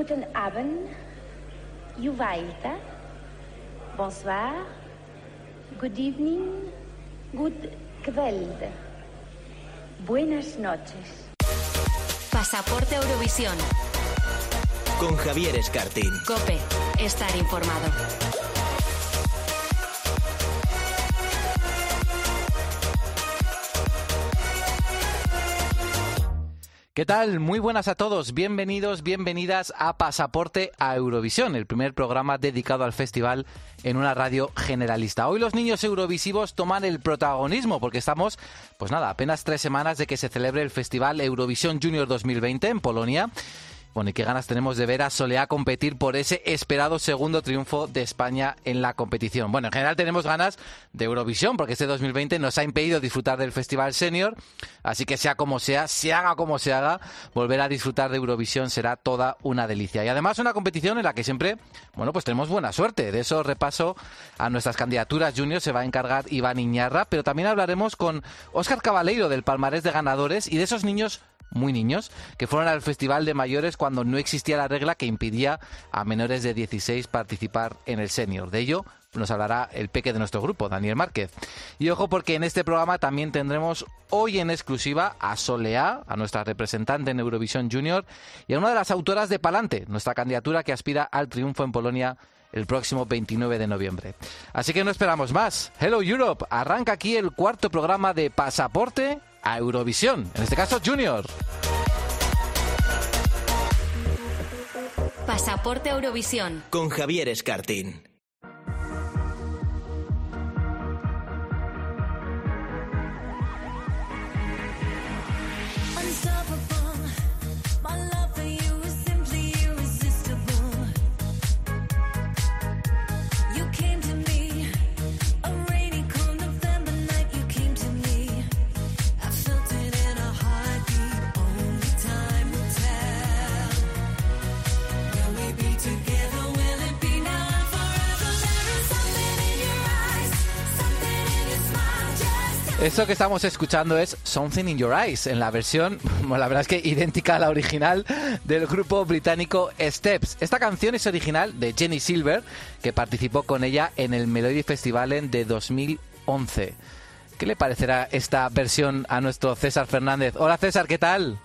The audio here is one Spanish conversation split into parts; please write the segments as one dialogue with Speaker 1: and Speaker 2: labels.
Speaker 1: Guten Abend. Juvaita. Bonsoir. Good evening. Good kveld. Buenas noches.
Speaker 2: Pasaporte Eurovisión.
Speaker 3: Con Javier Escartín.
Speaker 2: Cope. Estar informado.
Speaker 4: ¿Qué tal? Muy buenas a todos. Bienvenidos, bienvenidas a Pasaporte a Eurovisión, el primer programa dedicado al festival en una radio generalista. Hoy los niños eurovisivos toman el protagonismo porque estamos, pues nada, apenas tres semanas de que se celebre el Festival Eurovisión Junior 2020 en Polonia. Bueno, y qué ganas tenemos de ver a Soleá competir por ese esperado segundo triunfo de España en la competición. Bueno, en general tenemos ganas de Eurovisión, porque este 2020 nos ha impedido disfrutar del Festival Senior, así que sea como sea, se haga como se haga, volver a disfrutar de Eurovisión será toda una delicia. Y además una competición en la que siempre, bueno, pues tenemos buena suerte. De eso repaso a nuestras candidaturas junior se va a encargar Iván Iñarra, pero también hablaremos con Óscar Cabaleiro del Palmarés de Ganadores y de esos niños muy niños, que fueron al Festival de Mayores cuando no existía la regla que impidía a menores de 16 participar en el senior. De ello nos hablará el peque de nuestro grupo, Daniel Márquez. Y ojo porque en este programa también tendremos hoy en exclusiva a Soleá, a nuestra representante en Eurovisión Junior, y a una de las autoras de Palante, nuestra candidatura que aspira al triunfo en Polonia el próximo 29 de noviembre. Así que no esperamos más. Hello Europe, arranca aquí el cuarto programa de Pasaporte a Eurovisión, en este caso Junior.
Speaker 2: Pasaporte Eurovisión.
Speaker 3: Con Javier Escartín.
Speaker 4: Eso que estamos escuchando es Something in Your Eyes, en la versión, la verdad es que idéntica a la original del grupo británico Steps. Esta canción es original de Jenny Silver, que participó con ella en el Melody Festival de 2011. ¿Qué le parecerá esta versión a nuestro César Fernández? Hola César, ¿qué tal?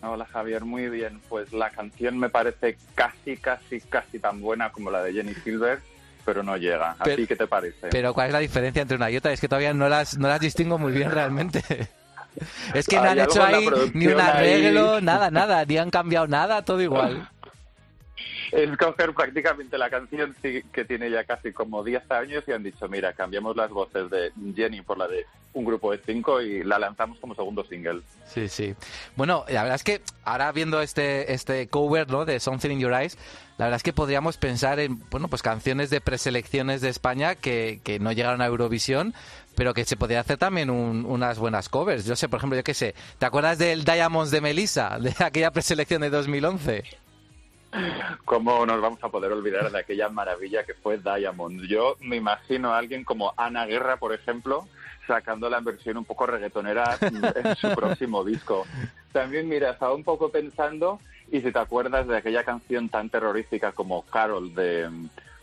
Speaker 5: Hola Javier, muy bien. Pues la canción me parece casi, casi, casi tan buena como la de Jenny Silver pero no llega. ¿A ti qué te parece?
Speaker 4: Pero ¿cuál es la diferencia entre una y otra? Es que todavía no las, no las distingo muy bien realmente. Es que no han hecho ahí ni un arreglo, nada, nada, ni han cambiado nada, todo igual.
Speaker 5: Es coger prácticamente la canción que tiene ya casi como 10 años y han dicho, mira, cambiamos las voces de Jenny por la de un grupo de cinco y la lanzamos como segundo single.
Speaker 4: Sí, sí. Bueno, la verdad es que ahora viendo este, este cover ¿no? de Something in Your Eyes, la verdad es que podríamos pensar en bueno pues canciones de preselecciones de España que, que no llegaron a Eurovisión, pero que se podría hacer también unas buenas covers. Yo sé, por ejemplo, yo qué sé, ¿te acuerdas del Diamonds de Melissa, de aquella preselección de 2011?
Speaker 5: ¿Cómo nos vamos a poder olvidar de aquella maravilla que fue Diamond? Yo me imagino a alguien como Ana Guerra, por ejemplo, sacando la versión un poco reggaetonera en su próximo disco. También, mira, estaba un poco pensando, y si te acuerdas de aquella canción tan terrorífica como Carol de,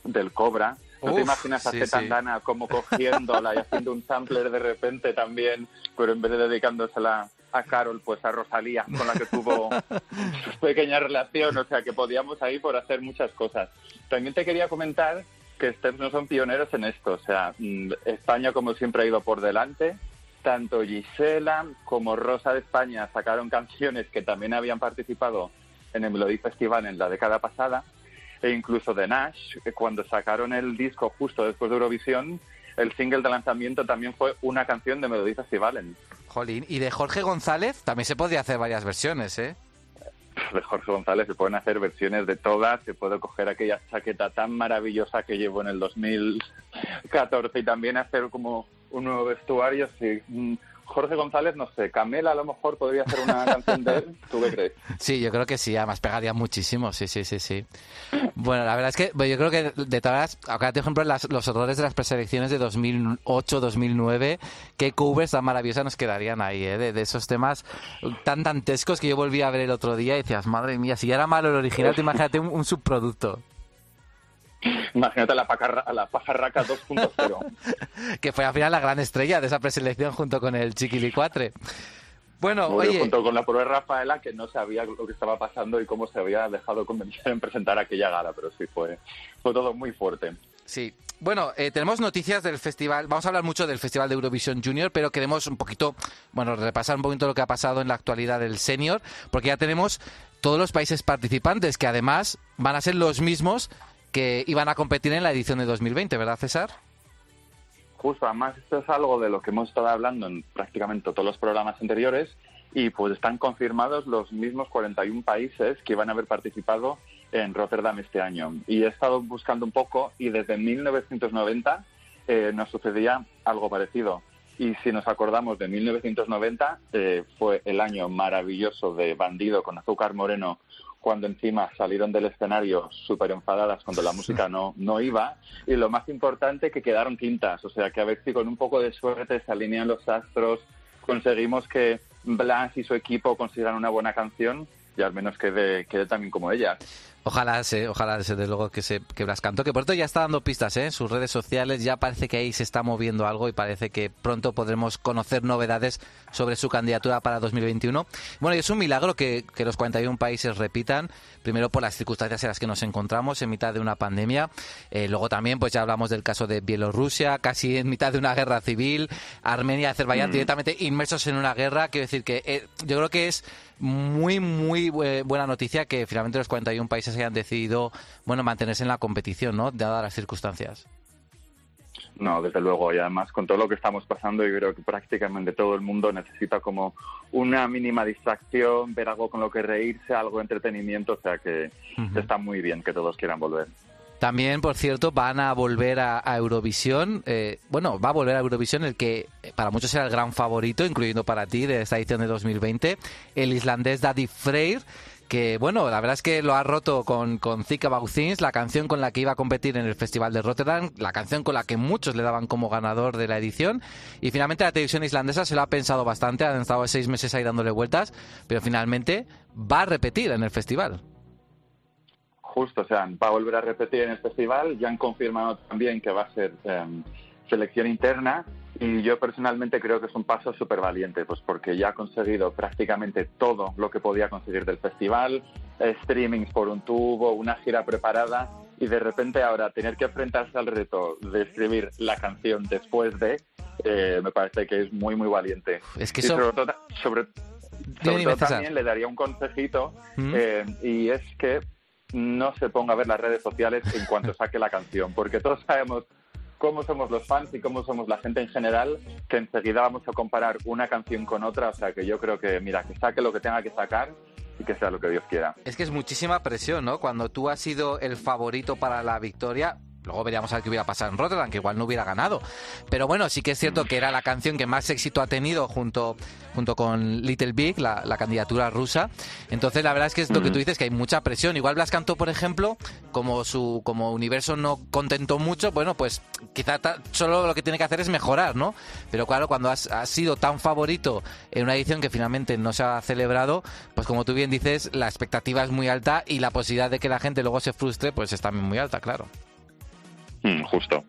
Speaker 5: del Cobra, ¿no te imaginas a Zetangana como cogiéndola y haciendo un sampler de repente también, pero en vez de dedicándosela a Carol, pues a Rosalía, con la que tuvo pequeña relación, o sea que podíamos ahí por hacer muchas cosas. También te quería comentar que Steps no son pioneros en esto, o sea, mm, España como siempre ha ido por delante, tanto Gisela como Rosa de España sacaron canciones que también habían participado en el Melody Festival en la década pasada, e incluso de Nash, cuando sacaron el disco justo después de Eurovisión, el single de lanzamiento también fue una canción de Melody Festival.
Speaker 4: Jolín, y de Jorge González también se podría hacer varias versiones, ¿eh?
Speaker 5: De Jorge González se pueden hacer versiones de todas, se puede coger aquella chaqueta tan maravillosa que llevo en el 2014 y también hacer como un nuevo vestuario. Sí. Jorge González, no sé, Camela a lo mejor podría hacer una canción de él. ¿Tú qué crees?
Speaker 4: Sí, yo creo que sí, además pegaría muchísimo, sí, sí, sí, sí. Bueno, la verdad es que yo creo que de todas acá por ejemplo, los horrores de las preselecciones de 2008-2009, qué covers tan maravillosas nos quedarían ahí, ¿eh? de, esos temas tan dantescos que yo volví a ver el otro día y decías, madre mía, si ya era malo el original, te imagínate un subproducto.
Speaker 5: Imagínate a la, pajarra, la pajarraca 2.0.
Speaker 4: que fue al final la gran estrella de esa preselección junto con el Chiquilicuatre. Bueno, oye...
Speaker 5: Junto con la prueba Rafaela, que no sabía lo que estaba pasando y cómo se había dejado convencer en presentar aquella gala, pero sí fue, fue todo muy fuerte.
Speaker 4: Sí. Bueno, eh, tenemos noticias del festival. Vamos a hablar mucho del Festival de Eurovisión Junior, pero queremos un poquito, bueno, repasar un poquito lo que ha pasado en la actualidad del Senior, porque ya tenemos todos los países participantes que además van a ser los mismos que iban a competir en la edición de 2020, ¿verdad, César?
Speaker 5: Justo, además esto es algo de lo que hemos estado hablando en prácticamente todos los programas anteriores y pues están confirmados los mismos 41 países que van a haber participado en Rotterdam este año. Y he estado buscando un poco y desde 1990 eh, nos sucedía algo parecido. Y si nos acordamos de 1990, eh, fue el año maravilloso de Bandido con Azúcar Moreno, cuando encima salieron del escenario súper enfadadas cuando la música no, no iba. Y lo más importante, que quedaron quintas. O sea, que a ver si con un poco de suerte se alinean los astros, conseguimos que Blas y su equipo consigan una buena canción y al menos quede, quede también como ella.
Speaker 4: Ojalá, se, ojalá desde luego que se que Blas cantó, que por esto ya está dando pistas ¿eh? en sus redes sociales, ya parece que ahí se está moviendo algo y parece que pronto podremos conocer novedades sobre su candidatura para 2021. Bueno, y es un milagro que, que los 41 países repitan, primero por las circunstancias en las que nos encontramos en mitad de una pandemia, eh, luego también pues ya hablamos del caso de Bielorrusia, casi en mitad de una guerra civil, Armenia y Azerbaiyán mm. directamente inmersos en una guerra, quiero decir que eh, yo creo que es muy, muy buena noticia que finalmente los 41 países hayan decidido bueno, mantenerse en la competición, ¿no? Dadas las circunstancias.
Speaker 5: No, desde luego, y además con todo lo que estamos pasando, yo creo que prácticamente todo el mundo necesita como una mínima distracción, ver algo con lo que reírse, algo de entretenimiento, o sea que está muy bien que todos quieran volver.
Speaker 4: También, por cierto, van a volver a, Eurovisión. Eh, bueno, va a volver a Eurovisión el que eh, para muchos era el gran favorito, incluyendo para ti, de esta edición de 2020, el islandés Daddy Freyr que bueno, la verdad es que lo ha roto con, con Things, la canción con la que iba a competir en el Festival de Rotterdam, la canción con la que muchos le daban como ganador de la edición, y finalmente la televisión islandesa se lo ha pensado bastante, han estado seis meses ahí dándole vueltas, pero finalmente va a repetir en el festival.
Speaker 5: Justo, o sea, va a volver a repetir en el festival. Ya han confirmado también que va a ser em, selección interna y yo personalmente creo que es un paso súper valiente, pues porque ya ha conseguido prácticamente todo lo que podía conseguir del festival, streamings por un tubo, una gira preparada y de repente ahora tener que enfrentarse al reto de escribir la canción después de, eh, me parece que es muy, muy valiente.
Speaker 4: Es que
Speaker 5: y sobre todo, sobre, todo también le daría un consejito ¿Mm? eh, y es que no se ponga a ver las redes sociales en cuanto saque la canción, porque todos sabemos cómo somos los fans y cómo somos la gente en general, que enseguida vamos a comparar una canción con otra, o sea que yo creo que, mira, que saque lo que tenga que sacar y que sea lo que Dios quiera.
Speaker 4: Es que es muchísima presión, ¿no? Cuando tú has sido el favorito para la victoria, Luego veríamos a ver qué hubiera pasado en Rotterdam, que igual no hubiera ganado. Pero bueno, sí que es cierto que era la canción que más éxito ha tenido junto, junto con Little Big, la, candidatura rusa. Entonces, la verdad es que es lo que tú dices, que hay mucha presión. Igual Blas cantó, por ejemplo, como su como universo no contentó mucho, bueno, pues quizá solo lo que tiene que hacer es mejorar, ¿no? Pero claro, cuando has, has sido tan favorito en una edición que finalmente no se ha celebrado, pues como tú bien dices, la expectativa es muy alta y la posibilidad de que la gente luego se frustre, pues es también muy alta, claro.
Speaker 5: Mm, justo.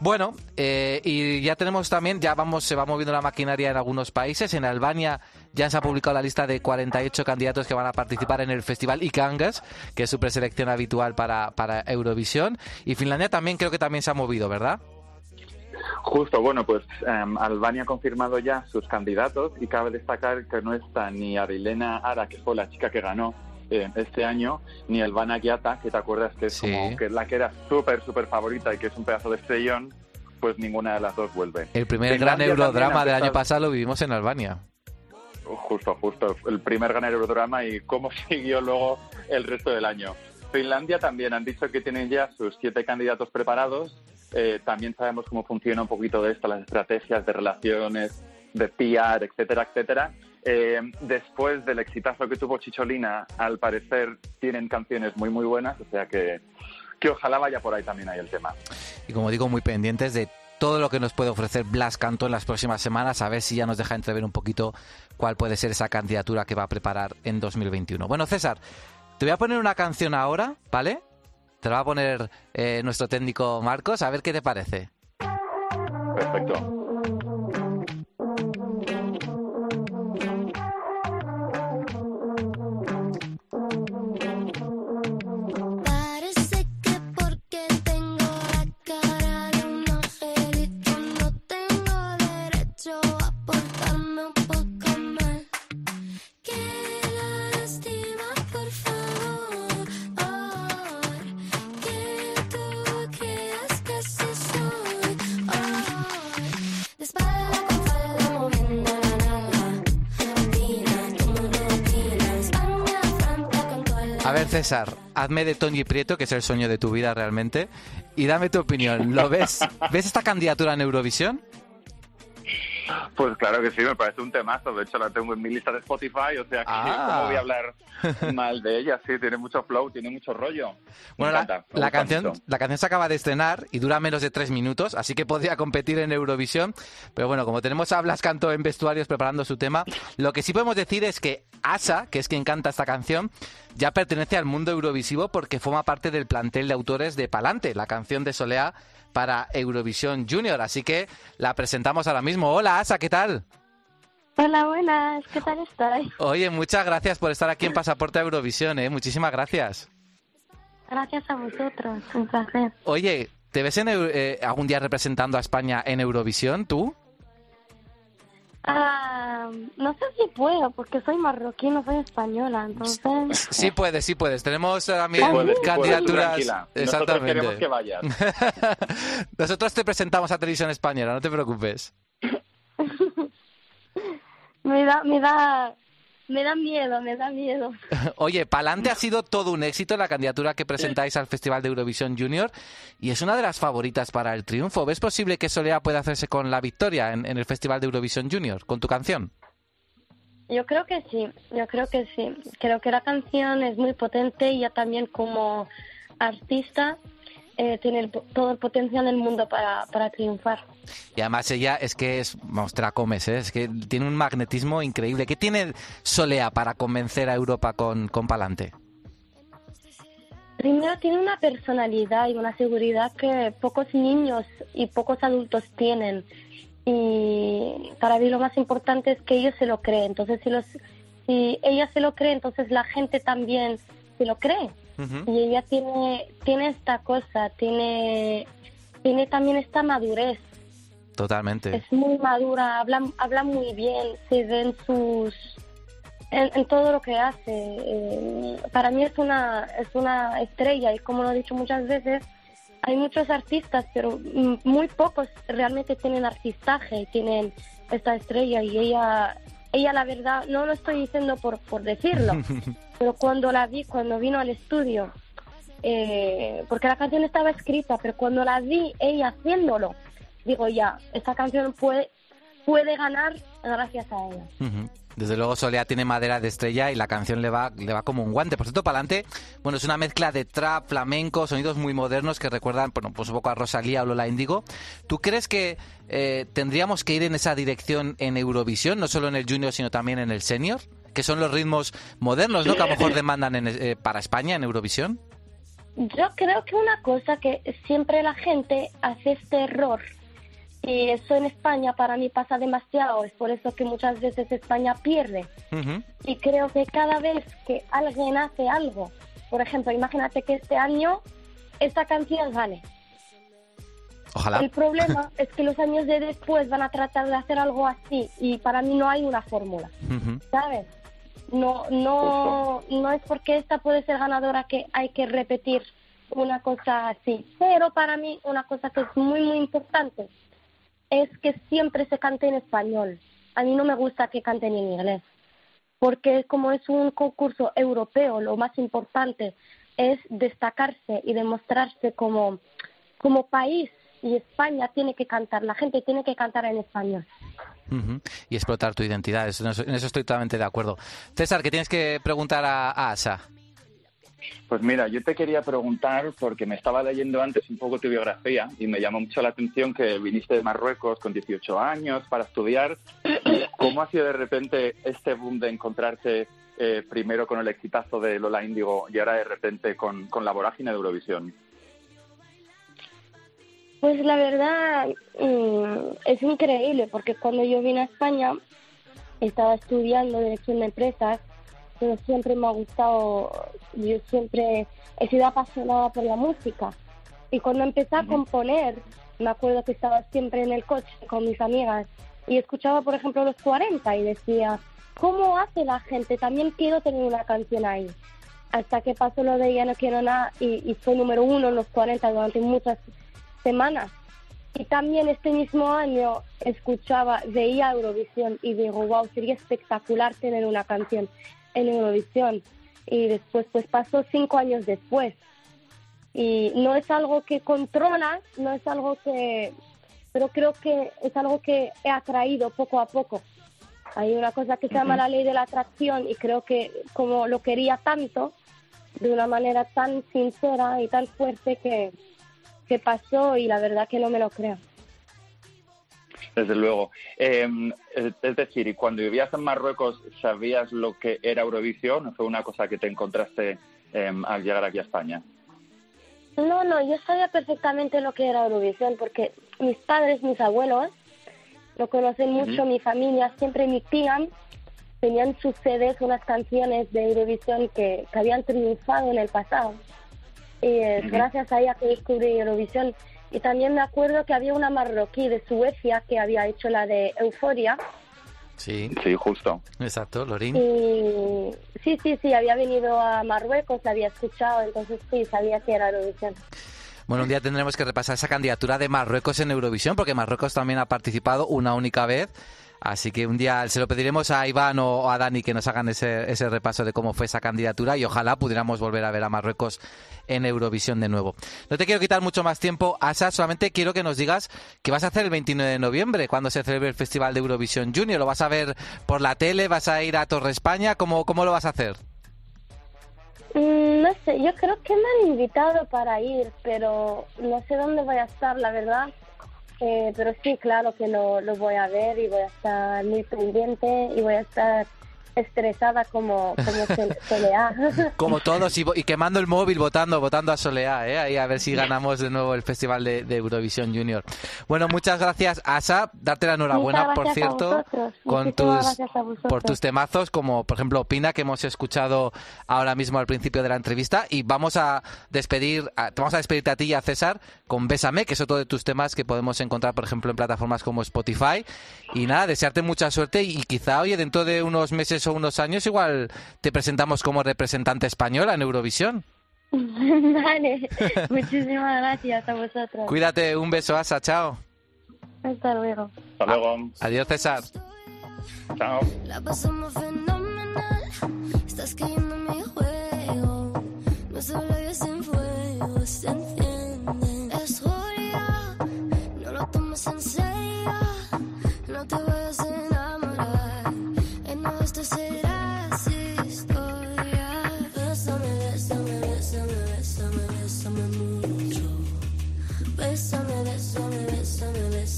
Speaker 4: Bueno, eh, y ya tenemos también, ya vamos, se va moviendo la maquinaria en algunos países. En Albania ya se ha publicado la lista de 48 candidatos que van a participar en el festival Ikangas, que es su preselección habitual para, para Eurovisión. Y Finlandia también creo que también se ha movido, ¿verdad?
Speaker 5: Justo, bueno, pues em, Albania ha confirmado ya sus candidatos y cabe destacar que no está ni Arilena Ara, que fue la chica que ganó eh, este año, ni el Van que te acuerdas que es como que la que era súper, súper favorita y que es un pedazo de estrellón, pues ninguna de las dos vuelve.
Speaker 4: El primer gran eurodrama del año pasado lo vivimos en Albania.
Speaker 5: Justo, justo. El primer gran eurodrama y cómo siguió luego el resto del año. Finlandia también han dicho que tienen ya sus siete candidatos preparados. Eh, también sabemos cómo funciona un poquito de esto, las estrategias de relaciones de PR, etcétera, etcétera. Eh, después del exitazo que tuvo Chicholina, al parecer tienen canciones muy, muy buenas, o sea que, que ojalá vaya por ahí también ahí el tema.
Speaker 4: Y como digo, muy pendientes de todo lo que nos puede ofrecer Blas Canto en las próximas semanas, a ver si ya nos deja entrever un poquito cuál puede ser esa candidatura que va a preparar en 2021. Bueno, César, te voy a poner una canción ahora, ¿vale? Te la va a poner eh, nuestro técnico Marcos, a ver qué te parece.
Speaker 5: Perfecto.
Speaker 4: Hazme de Toñi Prieto, que es el sueño de tu vida realmente, y dame tu opinión. ¿Lo ves? ¿Ves esta candidatura en Eurovisión?
Speaker 5: Pues claro que sí, me parece un temazo. De hecho, la tengo en mi lista de Spotify, o sea que
Speaker 4: Ah.
Speaker 5: ¿cómo voy a hablar mal de ella? Sí, tiene mucho flow, tiene mucho rollo. Me
Speaker 4: Bueno, la,
Speaker 5: me
Speaker 4: canción,
Speaker 5: mucho.
Speaker 4: la canción se acaba de estrenar y dura menos de tres minutos, así que podría competir en Eurovisión. Pero bueno, como tenemos a Blas Canto en vestuarios preparando su tema, lo que sí podemos decir es que Asa, que es quien canta esta canción, ya pertenece al mundo eurovisivo porque forma parte del plantel de autores de Palante, la canción de Soleá para Eurovisión Junior. Así que la presentamos ahora mismo. Hola Asa, ¿qué tal?
Speaker 6: Hola, buenas, ¿qué tal estáis?
Speaker 4: Oye, muchas gracias por estar aquí en Pasaporte a Eurovisión, ¿eh? Muchísimas gracias.
Speaker 6: Gracias a vosotros, un placer.
Speaker 4: Oye, ¿te ves en, eh, algún día representando a España en Eurovisión, tú?
Speaker 6: Ah, no sé si puedo, porque soy marroquí, no soy española, entonces...
Speaker 4: Sí puedes, sí puedes. Tenemos también
Speaker 5: Puedes, puedes,
Speaker 4: candidaturas.
Speaker 5: tranquila. Nosotros
Speaker 4: Exactamente.
Speaker 5: queremos que vayas.
Speaker 4: Nosotros te presentamos a Televisión Española, no te preocupes.
Speaker 6: Me da, me da, me da miedo, me da miedo.
Speaker 4: Oye, Palante ha sido todo un éxito la candidatura que presentáis al Festival de Eurovisión Junior y es una de las favoritas para el triunfo. ¿Ves posible que Solea pueda hacerse con la victoria en, en el Festival de Eurovisión Junior con tu canción?
Speaker 6: Yo creo que sí, yo creo que sí. Creo que la canción es muy potente y ella también como artista eh, tiene el todo el potencial del mundo para, para triunfar.
Speaker 4: Y además ella es que es, vamos, comes, ¿eh? es que tiene un magnetismo increíble. ¿Qué tiene Solea para convencer a Europa con, con Palante?
Speaker 6: Primero tiene una personalidad y una seguridad que pocos niños y pocos adultos tienen. Y para mí lo más importante es que ellos se lo creen. Entonces, si, los, si ella se lo cree, entonces la gente también se lo cree. Y ella tiene, tiene esta cosa, tiene, tiene también esta madurez.
Speaker 4: Totalmente.
Speaker 6: Es muy madura, habla, habla muy bien, se ve en sus... En, en todo lo que hace. Eh, para mí es una, es una estrella y como lo he dicho muchas veces, hay muchos artistas, pero mm, muy pocos realmente tienen artistaje y tienen esta estrella y ella, ella la verdad, no lo estoy diciendo por, por decirlo, pero cuando la vi, cuando vino al estudio, eh, porque la canción estaba escrita, pero cuando la vi ella haciéndolo, digo ya, esta canción puede, puede ganar gracias a ella.
Speaker 4: Desde luego Solea tiene madera de estrella y la canción le va, le va como un guante. Por cierto, Palante, bueno, es una mezcla de trap, flamenco, sonidos muy modernos que recuerdan, bueno, pues un poco a Rosalía o Lola Índigo. ¿Tú crees que eh, tendríamos que ir en esa dirección en Eurovisión, no solo en el junior, sino también en el senior? Que son los ritmos modernos, ¿no? Que a lo mejor demandan en, eh, para España en Eurovisión.
Speaker 6: Yo creo que una cosa que siempre la gente hace este error y eso en España para mí pasa demasiado, es por eso que muchas veces España pierde.
Speaker 4: Ujú.
Speaker 6: Y creo que cada vez que alguien hace algo, por ejemplo, imagínate que este año esta canción gane.
Speaker 4: Ojalá.
Speaker 6: El problema es que los años de después van a tratar de hacer algo así y para mí no hay una fórmula,
Speaker 4: Ujú.
Speaker 6: ¿sabes? No, no, no es porque esta puede ser ganadora que hay que repetir una cosa así. Pero para mí una cosa que es muy, muy importante es que siempre se cante en español. A mí no me gusta que canten en inglés, porque como es un concurso europeo, lo más importante es destacarse y demostrarse como, como país y España tiene que cantar, la gente tiene que cantar en español.
Speaker 4: Y explotar tu identidad, en eso, estoy totalmente de acuerdo. César, ¿qué tienes que preguntar a Asa?
Speaker 5: Pues mira, yo te quería preguntar, porque me estaba leyendo antes un poco tu biografía y me llamó mucho la atención que viniste de Marruecos con 18 años para estudiar. ¿Cómo ha sido de repente este boom de encontrarte eh, primero con el exitazo de Lola Índigo y ahora de repente con, con la vorágine de Eurovisión?
Speaker 6: Pues la verdad mm, es increíble porque cuando yo vine a España estaba estudiando dirección de empresas, pero siempre me ha gustado, yo siempre he sido apasionada por la música. Y cuando empecé a componer, me acuerdo que estaba siempre en el coche con mis amigas y escuchaba, por ejemplo, los 40 y decía, ¿cómo hace la gente? También quiero tener una canción ahí. Hasta que pasó lo de Ya no quiero nada y, y fue número uno en los 40 durante muchas semanas. Y también este mismo año escuchaba, veía Eurovisión y digo, wow, sería espectacular tener una canción en Eurovisión. Y después, pues pasó cinco años después. Y no es algo que controlas, no es algo que... Pero creo que es algo que he atraído poco a poco. Hay una cosa que se llama la ley de la atracción y creo que como lo quería tanto, de una manera tan sincera y tan fuerte que, que pasó y la verdad que no me lo creo.
Speaker 5: Desde luego. Eh, es decir, ¿y cuando vivías en Marruecos sabías lo que era Eurovisión o fue una cosa que te encontraste eh, al llegar aquí a España?
Speaker 6: No, no, yo sabía perfectamente lo que era Eurovisión porque mis padres, mis abuelos, lo conocen mucho, mi familia, siempre mi tía tenían sus CDs, unas canciones de Eurovisión que, que habían triunfado en el pasado. Y es
Speaker 5: Ujú.
Speaker 6: gracias a ella que descubrí Eurovisión. Y también me acuerdo que había una marroquí de Suecia que había hecho la de Euforia.
Speaker 4: Sí,
Speaker 5: Sí, justo.
Speaker 4: exacto, Lorín.
Speaker 6: Y sí, sí, sí, había venido a Marruecos, la había escuchado, entonces sí, sabía que era Eurovisión.
Speaker 4: Bueno, un día tendremos que repasar esa candidatura de Marruecos en Eurovisión, porque Marruecos también ha participado una única vez. Así que un día se lo pediremos a Iván o a Dani que nos hagan ese, ese repaso de cómo fue esa candidatura y ojalá pudiéramos volver a ver a Marruecos en Eurovisión de nuevo. No te quiero quitar mucho más tiempo, Asa, solamente quiero que nos digas qué vas a hacer el 29 de noviembre, cuando se celebre el Festival de Eurovisión Junior. ¿Lo vas a ver por la tele? ¿Vas a ir a Torre España? ¿Cómo, cómo lo vas a hacer?
Speaker 6: Mm, No sé, yo creo que me han invitado para ir, pero no sé dónde voy a estar, la verdad. Eh, pero sí, claro que lo, lo voy a ver y voy a estar muy pendiente y voy a estar estresada como, como Soleá.
Speaker 4: Como todos, y, y quemando el móvil, votando, votando a Soleá, ¿eh? Ahí a ver si ganamos de nuevo el Festival de, de Eurovisión Junior. Bueno, muchas gracias, Asa. Darte la enhorabuena, por cierto, con tus, por tus temazos, como por ejemplo Opina, que hemos escuchado ahora mismo al principio de la entrevista. Y vamos a despedir, a- vamos a despedirte a ti y a César con Bésame, que es otro de tus temas que podemos encontrar, por ejemplo, en plataformas como Spotify. Y nada, desearte mucha suerte y quizá, oye, dentro de unos meses o unos años, igual te presentamos como representante española en Eurovisión.
Speaker 6: vale, muchísimas gracias a vosotros.
Speaker 4: Cuídate, un beso, Asa, chao.
Speaker 6: Hasta luego.
Speaker 5: Hasta luego.
Speaker 4: Adiós, César.
Speaker 5: Chao.
Speaker 7: La pasamos fenomenal. Estás cayendo en mi juego. Nuestros labios en fuego se encienden. Es Julia, no lo tomes en serio.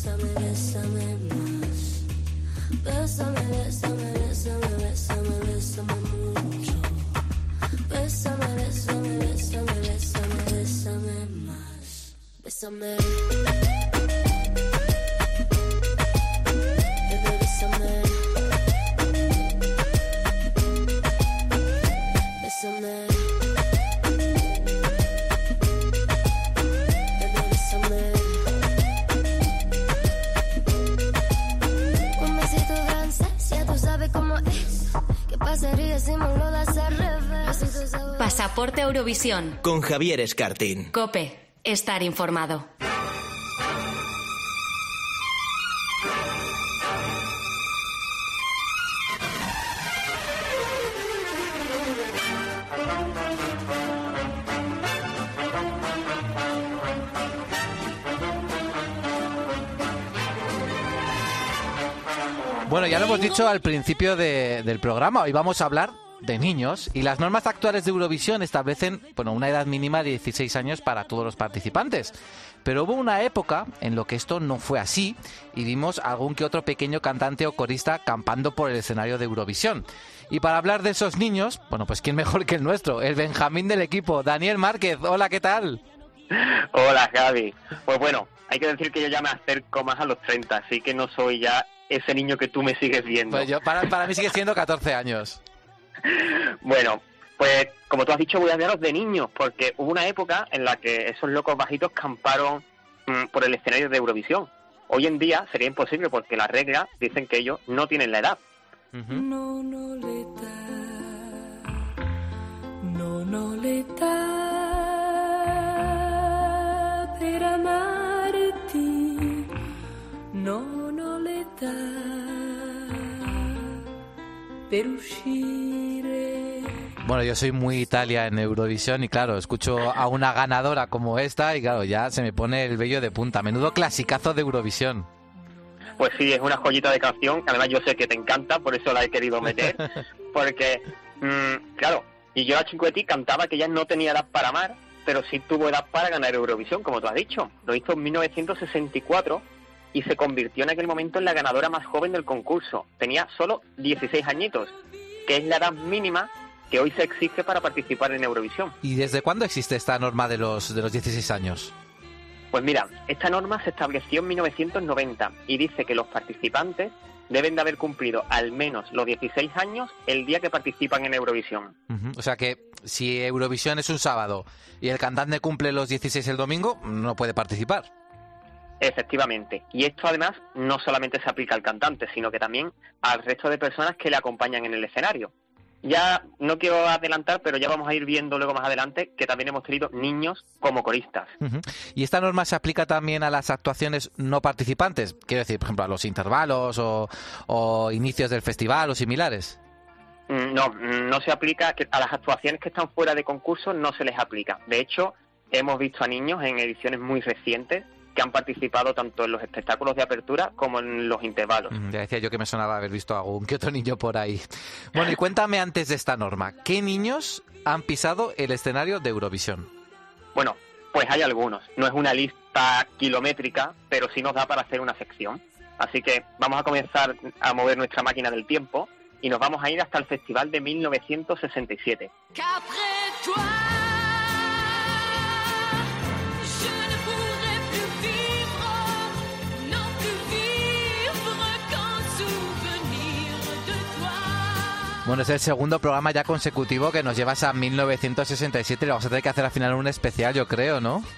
Speaker 7: Bésame, bésame, bésame. Bésame, bésame, bésame. Bésame, bésame, bésame, bésame, bésame más. Bésame.
Speaker 2: Pasaporte Eurovisión.
Speaker 3: Con Javier Escartín.
Speaker 2: Cope. Estar informado.
Speaker 4: Bueno, ya lo hemos dicho al principio de- del programa, hoy vamos a hablar de niños y las normas actuales de Eurovisión establecen bueno, una edad mínima de 16 años para todos los participantes. Pero hubo una época en lo que esto no fue así y vimos algún que otro pequeño cantante o corista campando por el escenario de Eurovisión. Y para hablar de esos niños, bueno, pues quién mejor que el nuestro, el Benjamín del equipo, Daniel Márquez. Hola, ¿qué tal?
Speaker 8: Hola, Gaby. Pues bueno, hay que decir que yo ya me acerco más a los 30, así que no soy ya ese niño que tú me sigues viendo.
Speaker 4: Pues yo, para, para mí sigue siendo 14 años.
Speaker 8: Bueno, pues como tú has dicho, voy a hablaros de niños, porque hubo una época en la que esos locos bajitos camparon mm, por el escenario de Eurovisión. Hoy en día sería imposible porque las reglas dicen que ellos no tienen la edad.
Speaker 9: Per amarti.
Speaker 4: Bueno, yo soy muy Italia en Eurovisión y claro, escucho a una ganadora como esta y claro, ya se me pone el vello de punta. Menudo clasicazo de Eurovisión.
Speaker 8: Pues sí, es una joyita de canción, que además yo sé que te encanta, por eso la he querido meter, porque, mm, claro, y yo la Cinquetti cantaba que ella no tenía edad para amar, pero sí tuvo edad para ganar Eurovisión, como tú has dicho. Lo hizo en 1964 y se convirtió en aquel momento en la ganadora más joven del concurso. Tenía solo 16 añitos, que es la edad mínima que hoy se exige para participar en Eurovisión.
Speaker 4: ¿Y desde cuándo existe esta norma de los, de los 16 años?
Speaker 8: Pues mira, esta norma se estableció en 1990 y dice que los participantes deben de haber cumplido al menos los 16 años el día que participan en Eurovisión.
Speaker 4: O sea que si Eurovisión es un sábado y el cantante cumple los 16 el domingo, no puede participar.
Speaker 8: Efectivamente. Y esto además no solamente se aplica al cantante, sino que también al resto de personas que le acompañan en el escenario. Ya no quiero adelantar, pero ya vamos a ir viendo luego más adelante que también hemos tenido niños como coristas.
Speaker 4: ¿Y esta norma se aplica también a las actuaciones no participantes? Quiero decir, por ejemplo, a los intervalos o, o inicios del festival o similares.
Speaker 8: Mm, No, mm, no se aplica, a las actuaciones que están fuera de concurso no se les aplica. De hecho, hemos visto a niños en ediciones muy recientes que han participado tanto en los espectáculos de apertura como en los intervalos.
Speaker 4: Mm, Ya decía yo que me sonaba haber visto algún que otro niño por ahí. Bueno, y cuéntame antes de esta norma, ¿qué niños han pisado el escenario de Eurovisión?
Speaker 8: Bueno, pues hay algunos. No es una lista kilométrica, pero sí nos da para hacer una sección. Así que vamos a comenzar a mover nuestra máquina del tiempo y nos vamos a ir hasta el festival de 1967.
Speaker 4: Bueno, es el segundo programa ya consecutivo que nos llevas a 1967 y lo vamos a tener que hacer al final un especial, yo creo, ¿no?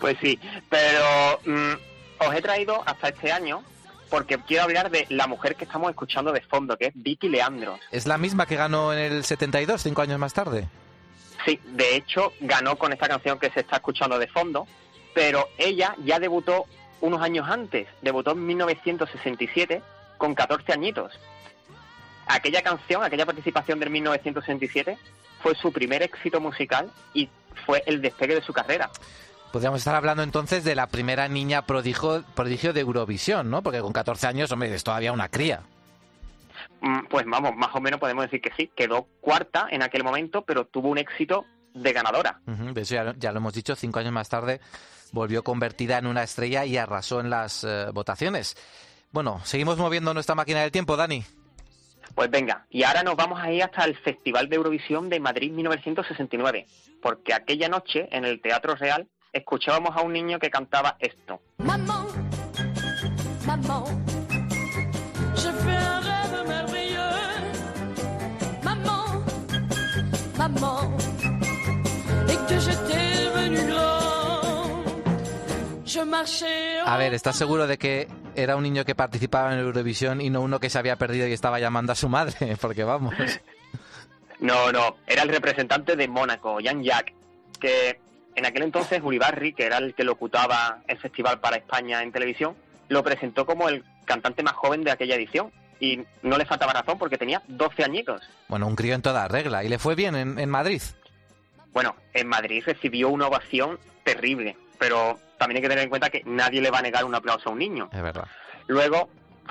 Speaker 8: Pues sí, pero mm, os he traído hasta este año porque quiero hablar de la mujer que estamos escuchando de fondo, que es Vicky Leandros.
Speaker 4: ¿Es la misma que ganó en el 72, cinco años más tarde?
Speaker 8: Sí, de hecho ganó con esta canción que se está escuchando de fondo, pero ella ya debutó unos años antes, debutó en 1967 con 14 añitos. Aquella canción, aquella participación del 1967 fue su primer éxito musical y fue el despegue de su carrera.
Speaker 4: Podríamos estar hablando entonces de la primera niña prodigio, prodigio de Eurovisión, ¿no? Porque con 14 años, hombre, es todavía una cría.
Speaker 8: Mm, Pues vamos, más o menos podemos decir que sí, quedó cuarta en aquel momento, pero tuvo un éxito de ganadora.
Speaker 4: De eso ya, lo- ya lo hemos dicho, cinco años más tarde volvió convertida en una estrella y arrasó en las eh, votaciones. Bueno, seguimos moviendo nuestra máquina del tiempo, Dani.
Speaker 8: Pues venga, y ahora nos vamos a ir hasta el Festival de Eurovisión de Madrid 1969, porque aquella noche en el Teatro Real escuchábamos a un niño que cantaba esto.
Speaker 9: Maman, maman, je fais un rêve merveilleux. Maman, maman, et que j'étais devenu grand. Je marchais.
Speaker 4: A ver, ¿estás seguro de que era un niño que participaba en Eurovisión y no uno que se había perdido y estaba llamando a su madre? Porque vamos.
Speaker 8: No, no, era el representante de Mónaco, Jan Jack, que en aquel entonces Uribarri, que era el que locutaba el festival para España en televisión, lo presentó como el cantante más joven de aquella edición. Y no le faltaba razón porque tenía 12 añitos.
Speaker 4: Bueno, un crío en toda regla. ¿Y le fue bien en, en Madrid?
Speaker 8: Bueno, en Madrid recibió una ovación terrible, pero también hay que tener en cuenta que nadie le va a negar un aplauso a un niño.
Speaker 4: Es verdad.
Speaker 8: Luego,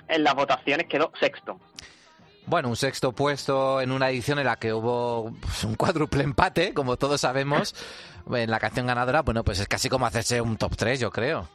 Speaker 8: en las votaciones quedó sexto.
Speaker 4: Bueno, un sexto puesto en una edición en la que hubo pues, un cuádruple empate, como todos sabemos. En la canción ganadora, bueno, pues es casi como hacerse un top 3, yo creo.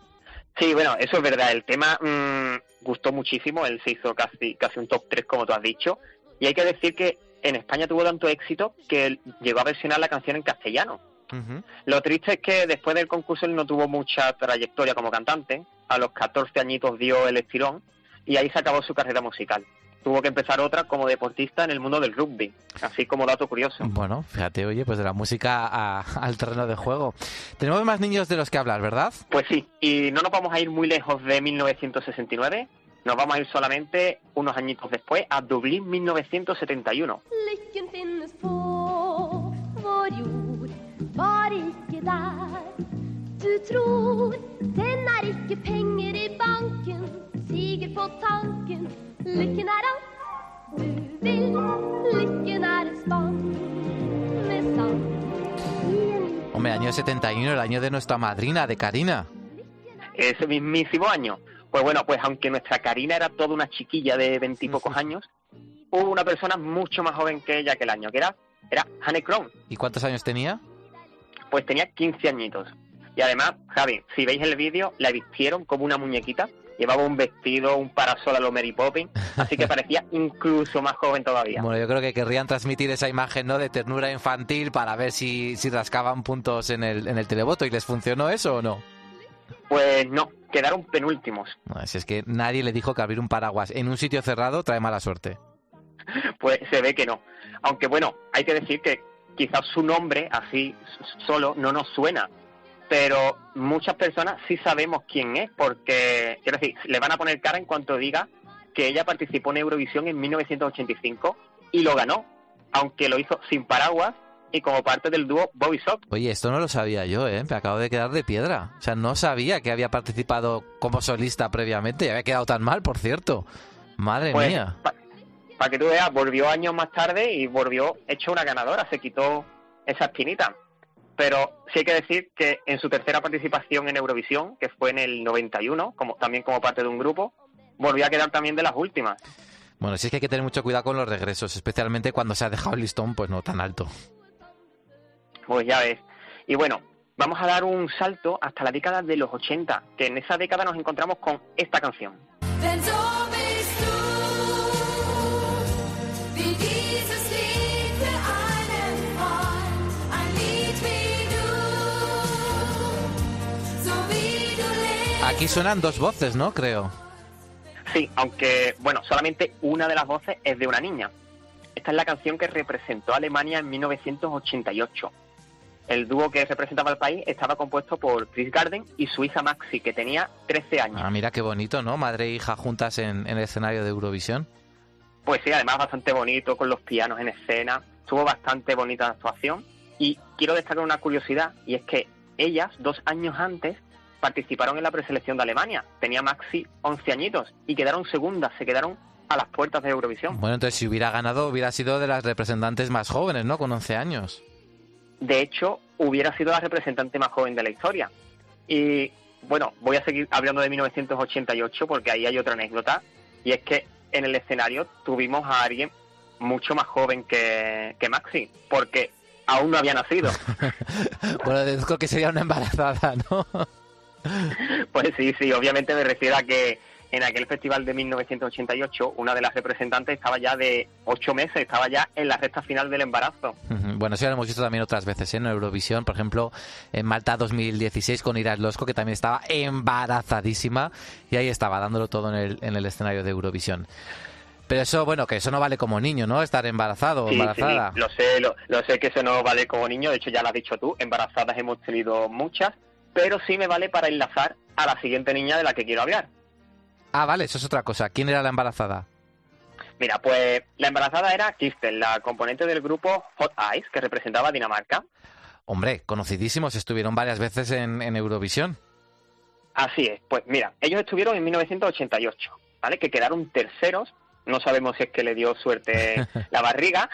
Speaker 8: Sí, bueno, eso es verdad. El tema mm, gustó muchísimo. Él se hizo casi, casi un top 3, como tú has dicho. Y hay que decir que en España tuvo tanto éxito que llegó a versionar la canción en castellano.
Speaker 4: Ujú.
Speaker 8: Lo triste es que después del concurso él no tuvo mucha trayectoria como cantante. A los 14 añitos dio el estirón y ahí se acabó su carrera musical. Tuvo que empezar otra como deportista en el mundo del rugby, así como dato curioso.
Speaker 4: Bueno, fíjate, oye, pues de la música a- al terreno de juego. Tenemos más niños de los que hablar, ¿verdad?
Speaker 8: Pues sí, y no nos vamos a ir muy lejos de 1969, nos vamos a ir solamente unos añitos después a Dublín 1971.
Speaker 9: Var ikke der. Du tror den er ikke penger i banken, siger på tanken. Lykken er alt du vil, lykken er en spann med sand. I en
Speaker 4: Hombre, año 71, el año de nuestra madrina, de Karina.
Speaker 8: ese mismísimo año. Pues bueno, pues aunque nuestra Karina era toda una chiquilla de veintipocos años, hubo una persona mucho más joven que ella que el año, que era, era Hanne Kron.
Speaker 4: ¿Y cuántos años tenía?
Speaker 8: Pues tenía 15 añitos. Y además, Javi, si veis el vídeo, la vistieron como una muñequita. Llevaba un vestido, un parasol a lo Mary Poppins, así que parecía incluso más joven todavía.
Speaker 4: Bueno, yo creo que querrían transmitir esa imagen ¿no? de ternura infantil para ver si, si rascaban puntos en el, en el televoto. ¿Y les funcionó eso o no?
Speaker 8: Pues no, quedaron penúltimos.
Speaker 4: Bueno, si es que nadie le dijo que abrir un paraguas en un sitio cerrado trae mala suerte.
Speaker 8: Pues se ve que no. Aunque bueno, hay que decir que quizás su nombre así solo no nos suena, pero muchas personas sí sabemos quién es, porque, quiero decir, le van a poner cara en cuanto diga que ella participó en Eurovisión en 1985 y lo ganó, aunque lo hizo sin paraguas y como parte del dúo Bobby Sock.
Speaker 4: Oye, esto no lo sabía yo, ¿eh? Me acabo de quedar de piedra. O sea, no sabía que había participado como solista previamente y había quedado tan mal, por cierto. Madre
Speaker 8: Pues,
Speaker 4: mía.
Speaker 8: Para que tú veas, volvió años más tarde y volvió hecho una ganadora, se quitó esa espinita. Pero sí hay que decir que en su tercera participación en Eurovisión, que fue en el 91, como, también como parte de un grupo, volvió a quedar también de las últimas.
Speaker 4: Bueno, sí es que hay que tener mucho cuidado con los regresos, especialmente cuando se ha dejado el listón pues no tan alto.
Speaker 8: Pues ya ves. Y bueno, vamos a dar un salto hasta la década de los 80, que en esa década nos encontramos con esta canción.
Speaker 4: Aquí suenan dos voces, ¿no? Creo.
Speaker 8: Sí, aunque, bueno, solamente una de las voces es de una niña. Esta es la canción que representó a Alemania en 1988. El dúo que representaba al país estaba compuesto por Chris Garden y su hija Maxi, que tenía 13 años.
Speaker 4: Ah, mira qué bonito, ¿no? Madre e hija juntas en, en el escenario de Eurovisión.
Speaker 8: Pues sí, además bastante bonito, con los pianos en escena. Tuvo bastante bonita la actuación. Y quiero destacar una curiosidad, y es que ellas, dos años antes, participaron en la preselección de Alemania. Tenía Maxi 11 añitos y quedaron segundas, se quedaron a las puertas de Eurovisión.
Speaker 4: Bueno, entonces si hubiera ganado hubiera sido de las representantes más jóvenes, ¿no? Con 11 años.
Speaker 8: De hecho, hubiera sido la representante más joven de la historia. Y bueno, voy a seguir hablando de 1988 porque ahí hay otra anécdota. Y es que en el escenario tuvimos a alguien mucho más joven que, que Maxi, porque aún no había nacido.
Speaker 4: bueno, deduzco que sería una embarazada, ¿no?
Speaker 8: Pues sí, sí, obviamente me refiero a que en aquel festival de 1988 una de las representantes estaba ya de ocho meses, estaba ya en la recta final del embarazo.
Speaker 4: Bueno, eso ya lo hemos visto también otras veces ¿eh? en Eurovisión, por ejemplo, en Malta 2016 con Iras Losco, que también estaba embarazadísima y ahí estaba dándolo todo en el, en el escenario de Eurovisión. Pero eso, bueno, que eso no vale como niño, ¿no? Estar embarazado o
Speaker 8: Sí,
Speaker 4: embarazada.
Speaker 8: sí, lo sé, lo, lo sé que eso no vale como niño, de hecho ya lo has dicho tú, embarazadas hemos tenido muchas, pero sí me vale para enlazar a la siguiente niña de la que quiero hablar.
Speaker 4: Ah, vale, eso es otra cosa. ¿Quién era la embarazada?
Speaker 8: Mira, pues la embarazada era Kirsten, la componente del grupo Hot Eyes, que representaba a Dinamarca.
Speaker 4: Hombre, conocidísimos, estuvieron varias veces en, en Eurovisión.
Speaker 8: Así es, pues mira, ellos estuvieron en 1988, ¿vale? Que quedaron terceros, no sabemos si es que le dio suerte la barriga.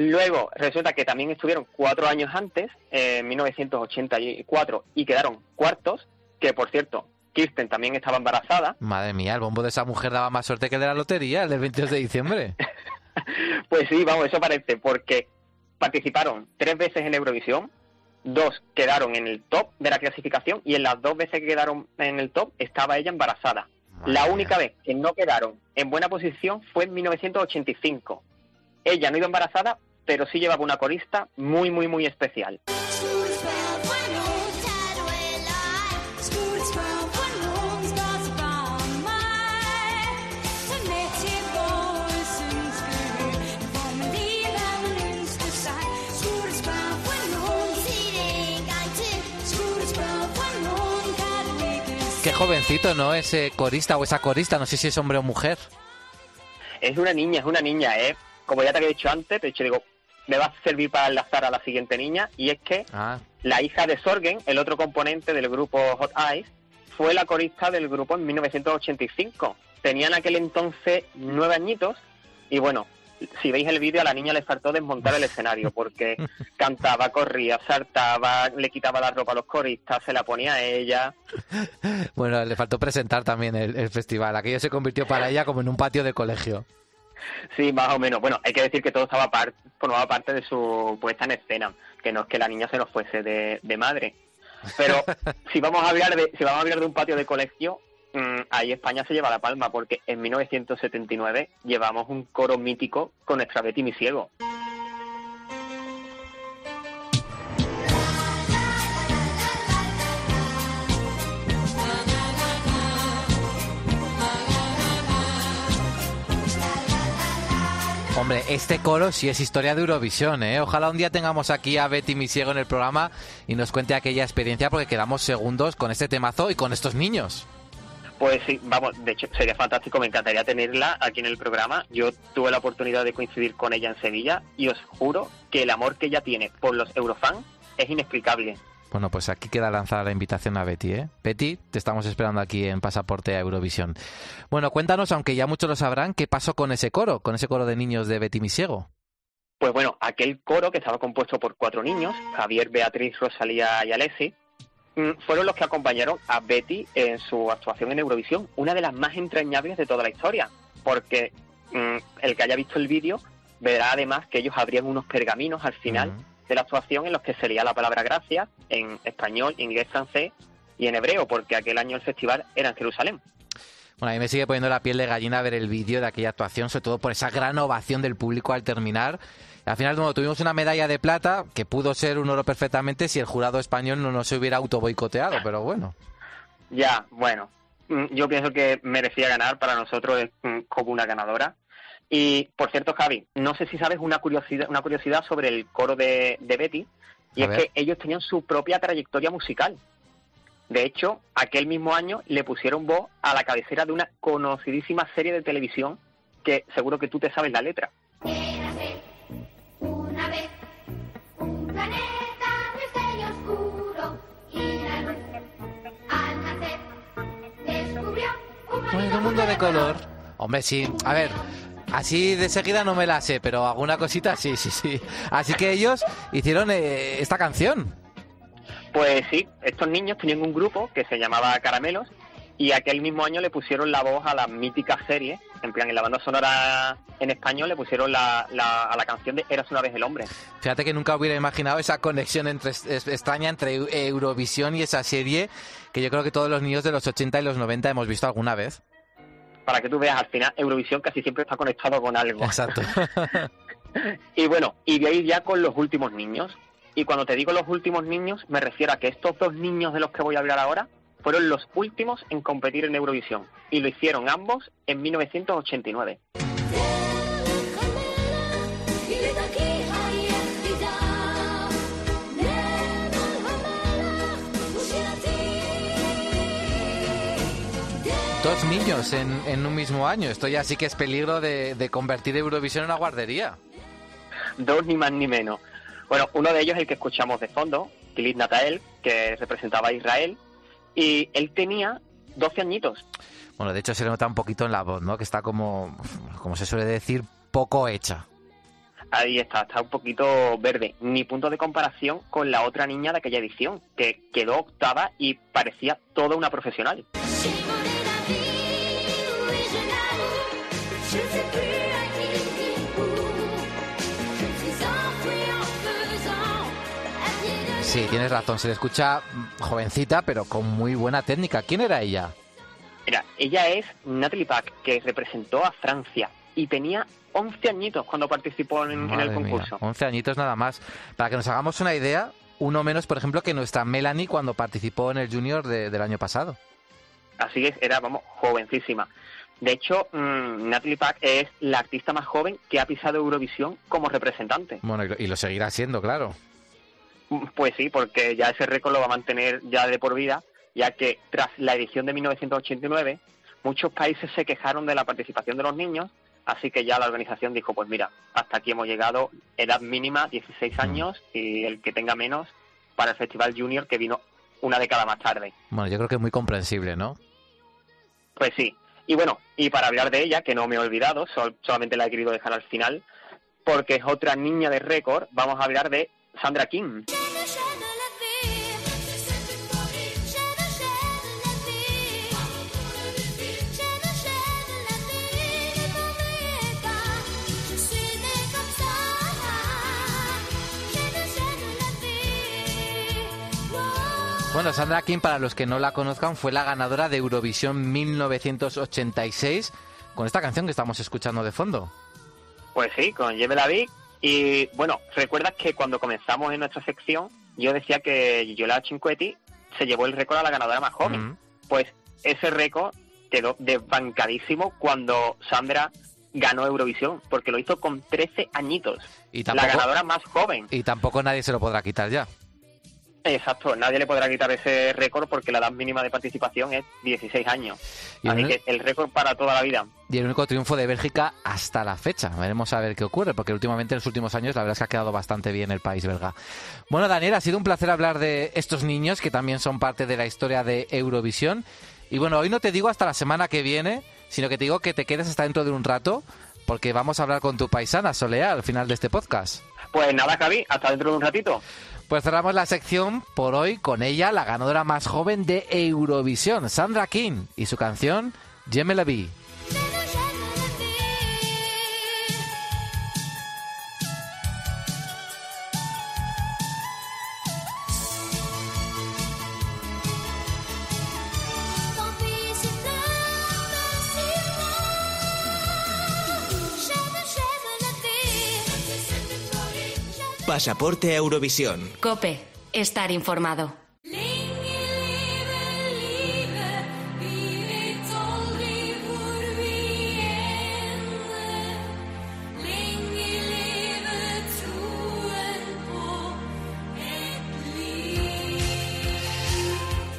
Speaker 8: Luego resulta que también estuvieron cuatro años antes, en 1984, y quedaron cuartos, que por cierto, Kirsten también estaba embarazada.
Speaker 4: Madre mía, el bombo de esa mujer daba más suerte que el de la lotería, el del 22 de diciembre.
Speaker 8: Pues sí, vamos, eso parece, porque participaron tres veces en Eurovisión, dos quedaron en el top de la clasificación y en las dos veces que quedaron en el top estaba ella embarazada.
Speaker 4: Madre
Speaker 8: la
Speaker 4: mía.
Speaker 8: única vez que no quedaron en buena posición fue en 1985. Ella no iba embarazada, pero sí llevaba una corista muy, muy, muy especial.
Speaker 4: Qué jovencito, ¿no? Ese corista o esa corista, no sé si es hombre o mujer.
Speaker 8: Es una niña, es una niña, ¿eh? Como ya te había dicho antes, de hecho digo, me va a servir para enlazar a la siguiente niña, y es que
Speaker 4: Ah,
Speaker 8: La hija de Sorgen, el otro componente del grupo Hot Eyes, fue la corista del grupo en 1985. Tenía en aquel entonces nueve añitos y bueno, si veis el vídeo a la niña le faltó desmontar el escenario porque cantaba, corría, saltaba, le quitaba la ropa a los coristas, se la ponía a ella.
Speaker 4: bueno, le faltó presentar también el, el festival. Aquello se convirtió para ella como en un patio de colegio.
Speaker 8: Sí, más o menos. Bueno, hay que decir que todo estaba par- formaba parte de su puesta en escena, que no es que la niña se nos fuese de, de madre. Pero si vamos a hablar de si vamos a hablar de un patio de colegio, mm, ahí España se lleva la palma porque en 1979 llevamos un coro mítico con nuestra Betty mi ciego.
Speaker 4: Hombre, este coro sí es historia de Eurovisión, ¿eh? Ojalá un día tengamos aquí a Betty Misiego en el programa y nos cuente aquella experiencia porque quedamos segundos con este temazo y con estos niños.
Speaker 8: Pues sí, vamos, de hecho sería fantástico, me encantaría tenerla aquí en el programa. Yo tuve la oportunidad de coincidir con ella en Sevilla y os juro que el amor que ella tiene por los eurofans es inexplicable.
Speaker 4: Bueno, pues aquí queda lanzada la invitación a Betty, ¿eh? Betty, te estamos esperando aquí en Pasaporte a Eurovisión. Bueno, cuéntanos, aunque ya muchos lo sabrán, ¿qué pasó con ese coro, con ese coro de niños de Betty Misiego?
Speaker 8: Pues bueno, aquel coro que estaba compuesto por cuatro niños, Javier, Beatriz, Rosalía y Alessi, mm, fueron los que acompañaron a Betty en su actuación en Eurovisión, una de las más entrañables de toda la historia, porque mm, el que haya visto el vídeo verá además que ellos abrían unos pergaminos al final. De la actuación en los que sería la palabra gracias en español, inglés, francés y en hebreo, porque aquel año el festival era en Jerusalén.
Speaker 4: Bueno, a mí me sigue poniendo la piel de gallina ver el vídeo de aquella actuación, sobre todo por esa gran ovación del público al terminar. Al final, bueno, tuvimos una medalla de plata que pudo ser un oro perfectamente si el jurado español no nos se hubiera auto boicoteado, pero bueno.
Speaker 8: Ya, bueno, mm, yo pienso que merecía ganar, para nosotros es mm, como una ganadora. Y, por cierto, Javi, no sé si sabes una curiosidad, una curiosidad sobre el coro de, de Betty, y
Speaker 4: A
Speaker 8: es
Speaker 4: ver.
Speaker 8: que ellos tenían su propia trayectoria musical. De hecho, aquel mismo año le pusieron voz a la cabecera de una conocidísima serie de televisión que seguro que tú te sabes la letra.
Speaker 7: Érase una vez un planeta triste y oscuro y la luz al nacer descubrió un
Speaker 4: Bueno, un mundo de color. Hombre, sí. A ver, así de seguida no me la sé, pero alguna cosita sí, sí, sí. Así que ellos hicieron eh, esta canción.
Speaker 8: Pues sí, estos niños tenían un grupo que se llamaba Caramelos y aquel mismo año le pusieron la voz a la mítica serie, en plan en la banda sonora en español le pusieron la, la- a la canción de Eras una vez el hombre.
Speaker 4: Fíjate que nunca hubiera imaginado esa conexión entre, extraña entre Eu- Eurovisión y esa serie que yo creo que todos los niños de los 80 y los 90 hemos visto alguna vez.
Speaker 8: Para que tú veas, al final Eurovisión casi siempre está conectado con algo.
Speaker 4: Exacto.
Speaker 8: Y bueno, y de ahí ya con los últimos niños. Y cuando te digo los últimos niños, me refiero a que estos dos niños de los que voy a hablar ahora fueron los últimos en competir en Eurovisión. Y lo hicieron ambos en 1989.
Speaker 4: Dos niños en, en un mismo año. Esto ya sí que es peligro de, de convertir Eurovisión en una guardería.
Speaker 8: Dos ni más ni menos. Bueno, uno de ellos es el que escuchamos de fondo, Kilit Natael, que representaba a Israel, y él tenía 12 añitos.
Speaker 4: Bueno, de hecho se le nota un poquito en la voz, ¿no? Que está como, como se suele decir, poco hecha.
Speaker 8: Ahí está, está un poquito verde. Ni punto de comparación con la otra niña de aquella edición, que quedó octava y parecía toda una profesional.
Speaker 4: Sí, tienes razón, se le escucha jovencita, pero con muy buena técnica. ¿Quién era ella?
Speaker 8: Mira, ella es Natalie Pack, que representó a Francia y tenía 11 añitos cuando participó en, el
Speaker 4: mía,
Speaker 8: concurso.
Speaker 4: 11 añitos nada más. Para que nos hagamos una idea, uno menos, por ejemplo, que nuestra Melanie cuando participó en el Junior de- del año pasado.
Speaker 8: Así es, era, vamos, jovencísima. De hecho, mm, Natalie Pack es la artista más joven que ha pisado Eurovisión como representante.
Speaker 4: Bueno, y lo, y lo seguirá siendo, claro.
Speaker 8: Pues sí, porque ya ese récord lo va a mantener ya de por vida, ya que tras la edición de 1989, muchos países se quejaron de la participación de los niños, así que ya la organización dijo, pues mira, hasta aquí hemos llegado, edad mínima, 16 años, y el que tenga menos para el Festival Junior, que vino una década más tarde.
Speaker 4: Bueno, yo creo que es muy comprensible, ¿no?
Speaker 8: Pues sí. Y bueno, y para hablar de ella, que no me he olvidado, sol- solamente la he querido dejar al final, porque es otra niña de récord, vamos a hablar de Sandra King.
Speaker 4: Bueno, Sandra King, para los que no la conozcan, fue la ganadora de Eurovisión 1986 con esta canción que estamos escuchando de fondo.
Speaker 8: Pues sí, con Jebe David. Y bueno, recuerdas que cuando comenzamos en nuestra sección, yo decía que Yola Cinquetti se llevó el récord a la ganadora más joven.
Speaker 4: Mm.
Speaker 8: Pues ese récord quedó desbancadísimo cuando Sandra ganó Eurovisión, porque lo hizo con 13 añitos.
Speaker 4: Y
Speaker 8: La ganadora más joven.
Speaker 4: y tampoco nadie se lo podrá quitar ya.
Speaker 8: Exacto, nadie le podrá quitar ese récord porque la edad mínima de participación es 16 años.
Speaker 4: Y
Speaker 8: Así
Speaker 4: el-
Speaker 8: que el récord para toda la vida.
Speaker 4: Y el único triunfo de Bélgica hasta la fecha. Veremos a ver qué ocurre, porque últimamente en los últimos años la verdad es que ha quedado bastante bien el país belga. Bueno, Daniel, ha sido un placer hablar de estos niños que también son parte de la historia de Eurovisión. Y bueno, hoy no te digo hasta la semana que viene, sino que te digo que te quedes hasta dentro de un rato, porque vamos a hablar con tu paisana, Soleá, al final de este podcast.
Speaker 8: Pues nada, Javi, hasta dentro de un ratito.
Speaker 4: Pues cerramos la sección por hoy con ella, la ganadora más joven de Eurovisión, Sandra King, y su canción, Vi.
Speaker 10: Pasaporte a Eurovisión.
Speaker 3: Cope, estar informado.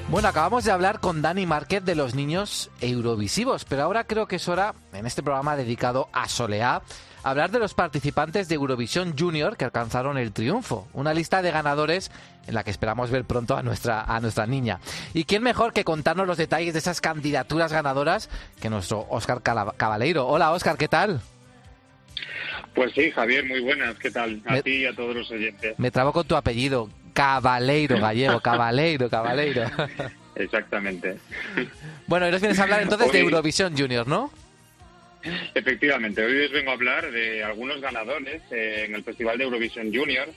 Speaker 4: Bueno, acabamos de hablar con Dani Márquez de los niños eurovisivos, pero ahora creo que es hora, en este programa dedicado a Soleá, hablar de los participantes de Eurovisión Junior que alcanzaron el triunfo. Una lista de ganadores en la que esperamos ver pronto a nuestra, a nuestra niña. ¿Y quién mejor que contarnos los detalles de esas candidaturas ganadoras que nuestro Óscar Cabaleiro? Hola Óscar, ¿qué tal?
Speaker 11: Pues sí, Javier, muy buenas. ¿Qué tal? A
Speaker 4: Me-
Speaker 11: ti y a todos los oyentes.
Speaker 4: Me trabo con tu apellido. Cabaleiro, gallego, Cabaleiro, Cabaleiro.
Speaker 11: Exactamente.
Speaker 4: bueno, hoy nos vienes a hablar entonces de Eurovisión Junior, ¿no?
Speaker 11: Efectivamente, hoy os vengo a hablar de algunos ganadores eh, en el Festival de Eurovisión Junior,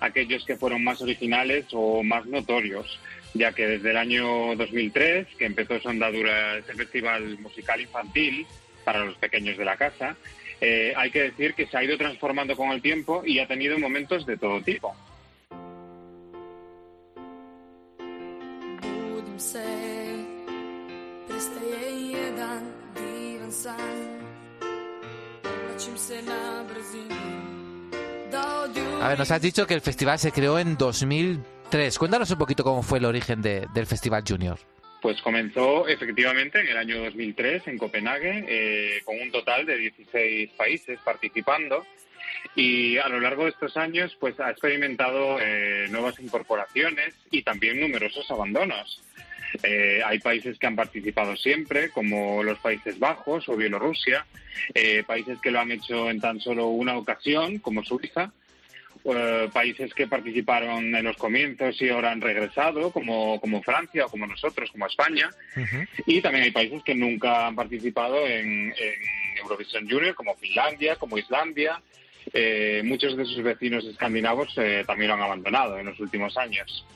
Speaker 11: aquellos que fueron más originales o más notorios, ya que desde el año 2003, que empezó su andadura este festival musical infantil para los pequeños de la casa, eh, hay que decir que se ha ido transformando con el tiempo y ha tenido momentos de todo tipo.
Speaker 4: A ver, nos has dicho que el festival se creó en 2003. Cuéntanos un poquito cómo fue el origen de- del Festival Junior.
Speaker 11: Pues comenzó efectivamente en el año 2003 en Copenhague, eh, con un total de 16 países participando. Y a lo largo de estos años, pues ha experimentado eh, nuevas incorporaciones y también numerosos abandonos. Eh, hay países que han participado siempre, como los Países Bajos o Bielorrusia, eh, países que lo han hecho en tan solo una ocasión, como Suiza, eh, países que participaron en los comienzos y ahora han regresado, como, como Francia o como nosotros, como España. Y también hay países que nunca han participado en, en Eurovisión Junior, como Finlandia, como Islandia. eh, muchos de sus vecinos escandinavos eh, también lo han abandonado en los últimos años.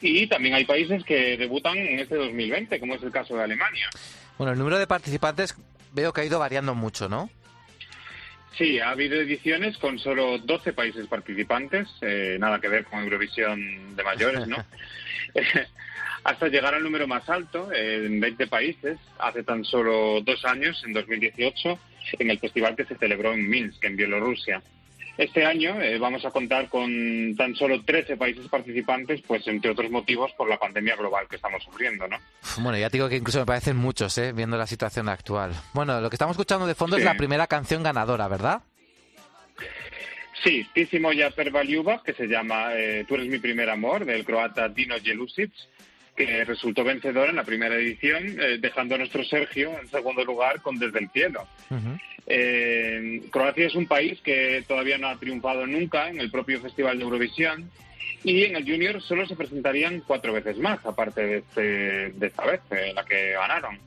Speaker 11: Y también hay países que debutan en este 2020, como es el caso de Alemania.
Speaker 4: Bueno, el número de participantes veo que ha ido variando mucho, ¿no?
Speaker 11: Sí, ha habido ediciones con solo 12 países participantes, eh, nada que ver con Eurovisión de mayores, ¿no? Hasta llegar al número más alto, eh, en 20 países, hace tan solo dos años, en 2018, en el festival que se celebró en Minsk, en Bielorrusia. Este año eh, vamos a contar con tan solo 13 países participantes, pues entre otros motivos por la pandemia global que estamos sufriendo, ¿no?
Speaker 4: Bueno, ya te digo que incluso me parecen muchos, ¿eh? viendo la situación actual. Bueno, lo que estamos escuchando de fondo es la primera canción ganadora, ¿verdad?
Speaker 11: Sí, Tissimo ya Pervaliuba, que se llama eh, Tú eres mi primer amor, del croata Dino Jelusic, que resultó vencedor en la primera edición, eh, dejando a nuestro Sergio en segundo lugar con Desde el Cielo. Eh, Croacia es un país que todavía no ha triunfado nunca en el propio Festival de Eurovisión y en el Junior solo se presentarían cuatro veces más, aparte de, este- de esta vez, eh, la que ganaron.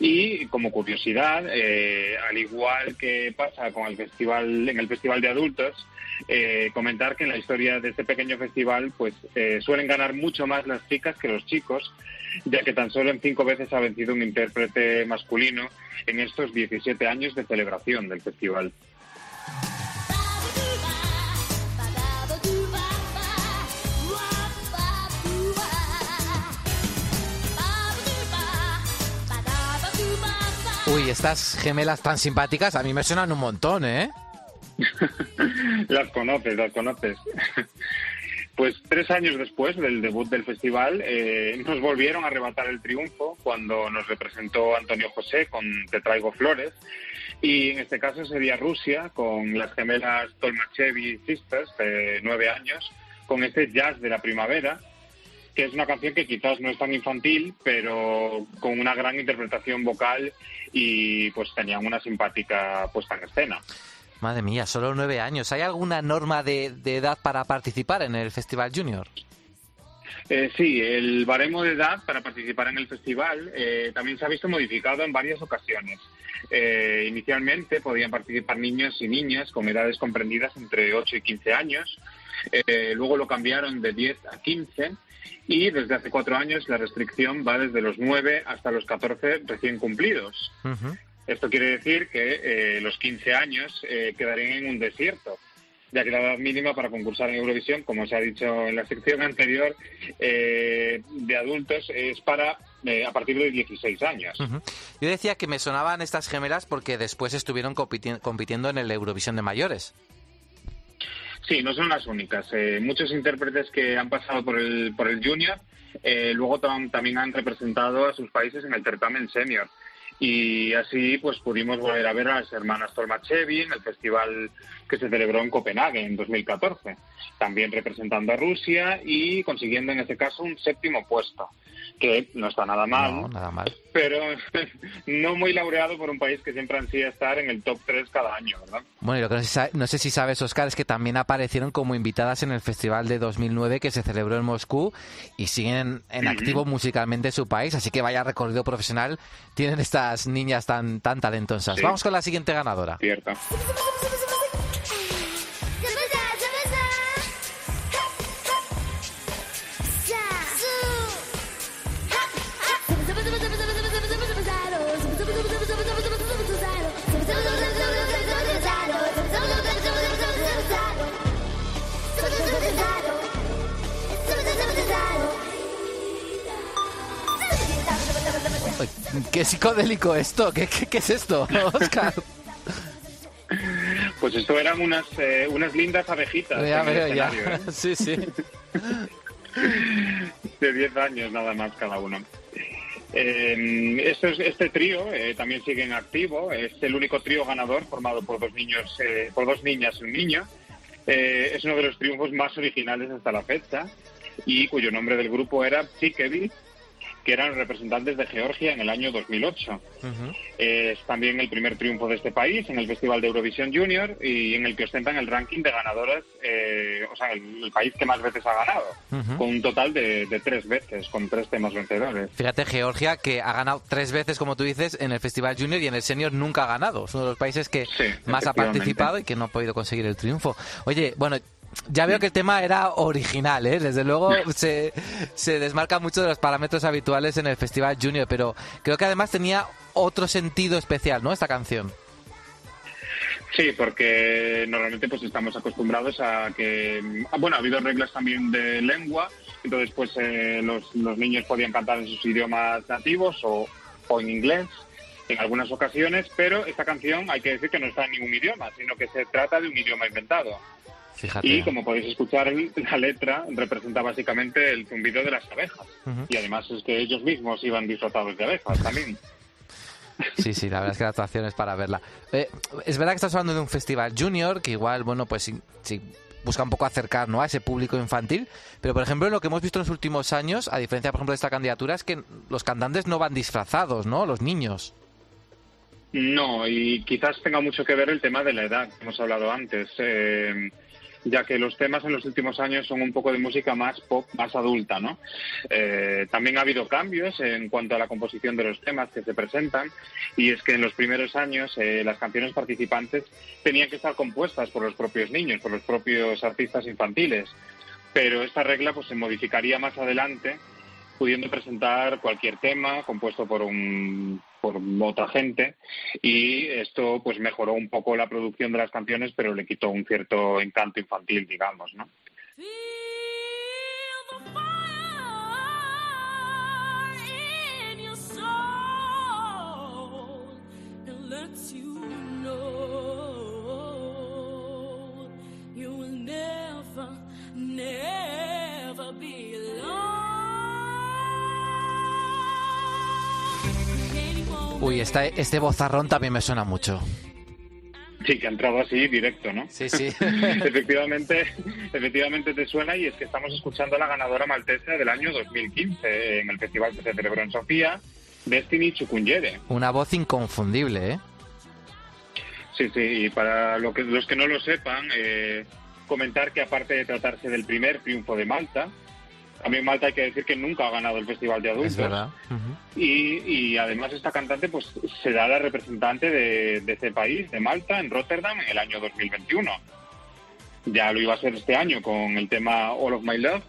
Speaker 11: Y como curiosidad, eh, al igual que pasa con el festival, en el festival de adultos, eh, comentar que en la historia de este pequeño festival, pues eh, suelen ganar mucho más las chicas que los chicos, ya que tan solo en cinco veces ha vencido un intérprete masculino en estos 17 años de celebración del festival.
Speaker 4: Uy, estas gemelas tan simpáticas a mí me suenan un montón, ¿eh?
Speaker 11: las conoces, las conoces. Pues tres años después del debut del festival, eh, nos volvieron a arrebatar el triunfo cuando nos representó Antonio José con Te traigo flores. Y en este caso sería Rusia con las gemelas Tolmachevi Sisters, de nueve años, con este jazz de la primavera, que es una canción que quizás no es tan infantil, pero con una gran interpretación vocal y pues tenían una simpática puesta en escena.
Speaker 4: Madre mía, solo nueve años. ¿Hay alguna norma de, de edad para participar en el Festival Junior?
Speaker 11: Eh, sí, el baremo de edad para participar en el festival eh, también se ha visto modificado en varias ocasiones. Eh, inicialmente podían participar niños y niñas con edades comprendidas entre 8 y 15 años. Eh, luego lo cambiaron de 10 a 15 y desde hace cuatro años la restricción va desde los 9 hasta los 14 recién cumplidos. Esto quiere decir que eh, los 15 años eh, quedarían en un desierto, ya que la edad mínima para concursar en Eurovisión, como se ha dicho en la sección anterior, eh, de adultos es para eh, a partir de 16 años.
Speaker 4: Yo decía que me sonaban estas gemelas porque después estuvieron compiti- compitiendo en el Eurovisión de mayores.
Speaker 11: Sí, no son las únicas. Eh, muchos intérpretes que han pasado por el, por el Junior eh, luego tam- también han representado a sus países en el certamen Senior. Y así pues pudimos volver a ver a las hermanas Tolmachevi en el festival que se celebró en Copenhague en 2014, también representando a Rusia y consiguiendo en este caso un séptimo puesto, que no está nada mal,
Speaker 4: No, nada mal.
Speaker 11: pero no muy laureado por un país que siempre ansía estar en el top 3 cada año, ¿verdad?
Speaker 4: Bueno, y lo que no sé, no sé si sabes, Oscar, es que también aparecieron como invitadas en el Festival de 2009 que se celebró en Moscú y siguen en activo musicalmente en su país, así que vaya recorrido profesional tienen estas niñas tan, tan talentosas.
Speaker 11: Sí.
Speaker 4: Vamos con la siguiente ganadora.
Speaker 11: Cierto.
Speaker 4: ¿Qué psicodélico esto? ¿Qué, qué, qué es esto, Oscar?
Speaker 11: Pues esto eran unas, eh, unas lindas abejitas
Speaker 4: ya veo, ya.
Speaker 11: ¿eh?
Speaker 4: Sí, sí.
Speaker 11: de 10 años nada más cada uno. Eh, esto es- este trío eh, también sigue en activo. Es el único trío ganador formado por dos niños, eh, por dos niñas y un niño. Eh, es uno de los triunfos más originales hasta la fecha y cuyo nombre del grupo era Psikevi, que eran representantes de Georgia en el año 2008. Es también el primer triunfo de este país en el Festival de Eurovisión Junior y en el que ostentan el ranking de ganadores, eh, o sea, el, el país que más veces ha ganado, con un total de, de tres veces, con tres temas vencedores.
Speaker 4: Fíjate, Georgia, que ha ganado tres veces, como tú dices, en el Festival Junior y en el Senior nunca ha ganado. Es uno de los países que más ha participado y que no ha podido conseguir el triunfo. Oye, bueno, ya veo que el tema era original, ¿eh? Desde luego se, se desmarca mucho de los parámetros habituales en el Festival Junior, pero creo que además tenía otro sentido especial, ¿no? Esta canción.
Speaker 11: Sí, porque normalmente pues estamos acostumbrados a que, ah, bueno, ha habido reglas también de lengua, entonces pues eh, los, los niños podían cantar en sus idiomas nativos o, o en inglés en algunas ocasiones, pero esta canción hay que decir que no está en ningún idioma, sino que se trata de un idioma inventado.
Speaker 4: Fíjate.
Speaker 11: Y como podéis escuchar, la letra representa básicamente el zumbido de las abejas. Y además es que ellos mismos iban disfrazados de abejas también.
Speaker 4: Sí, sí, la verdad es que la actuación es para verla. Eh, es verdad que estás hablando de un festival junior, que igual, bueno, pues sí, sí, busca un poco acercar ¿no? a ese público infantil, pero por ejemplo lo que hemos visto en los últimos años, a diferencia por ejemplo de esta candidatura, es que los cantantes no van disfrazados, ¿no? Los niños.
Speaker 11: No, y quizás tenga mucho que ver el tema de la edad, que hemos hablado antes, eh, ya que los temas en los últimos años son un poco de música más pop, más adulta, ¿no? Eh, también ha habido cambios en cuanto a la composición de los temas que se presentan, y es que en los primeros años eh, las canciones participantes tenían que estar compuestas por los propios niños, por los propios artistas infantiles, pero esta regla pues se modificaría más adelante pudiendo presentar cualquier tema compuesto por un por otra gente y esto pues mejoró un poco la producción de las canciones pero le quitó un cierto encanto infantil digamos no
Speaker 7: in your
Speaker 4: Uy, esta- este bozarrón también me suena mucho.
Speaker 11: sí que ha entrado así directo no
Speaker 4: Sí, sí.
Speaker 11: efectivamente efectivamente te suena y es que estamos escuchando a la ganadora maltesa del año 2015 en el festival que se celebró en Sofía Destiny Chukunyere
Speaker 4: Una voz inconfundible, ¿eh?
Speaker 11: Sí, sí, y para lo que, los que no lo sepan, eh, comentar que aparte de tratarse del primer triunfo de Malta, también Malta hay que decir que nunca ha ganado el Festival de Adultos.
Speaker 4: Es verdad. Ujú.
Speaker 11: Y, y además esta cantante pues será la representante de, de ese país, de Malta, en Rotterdam en el año 2021. Ya lo iba a ser este año con el tema All of My Love,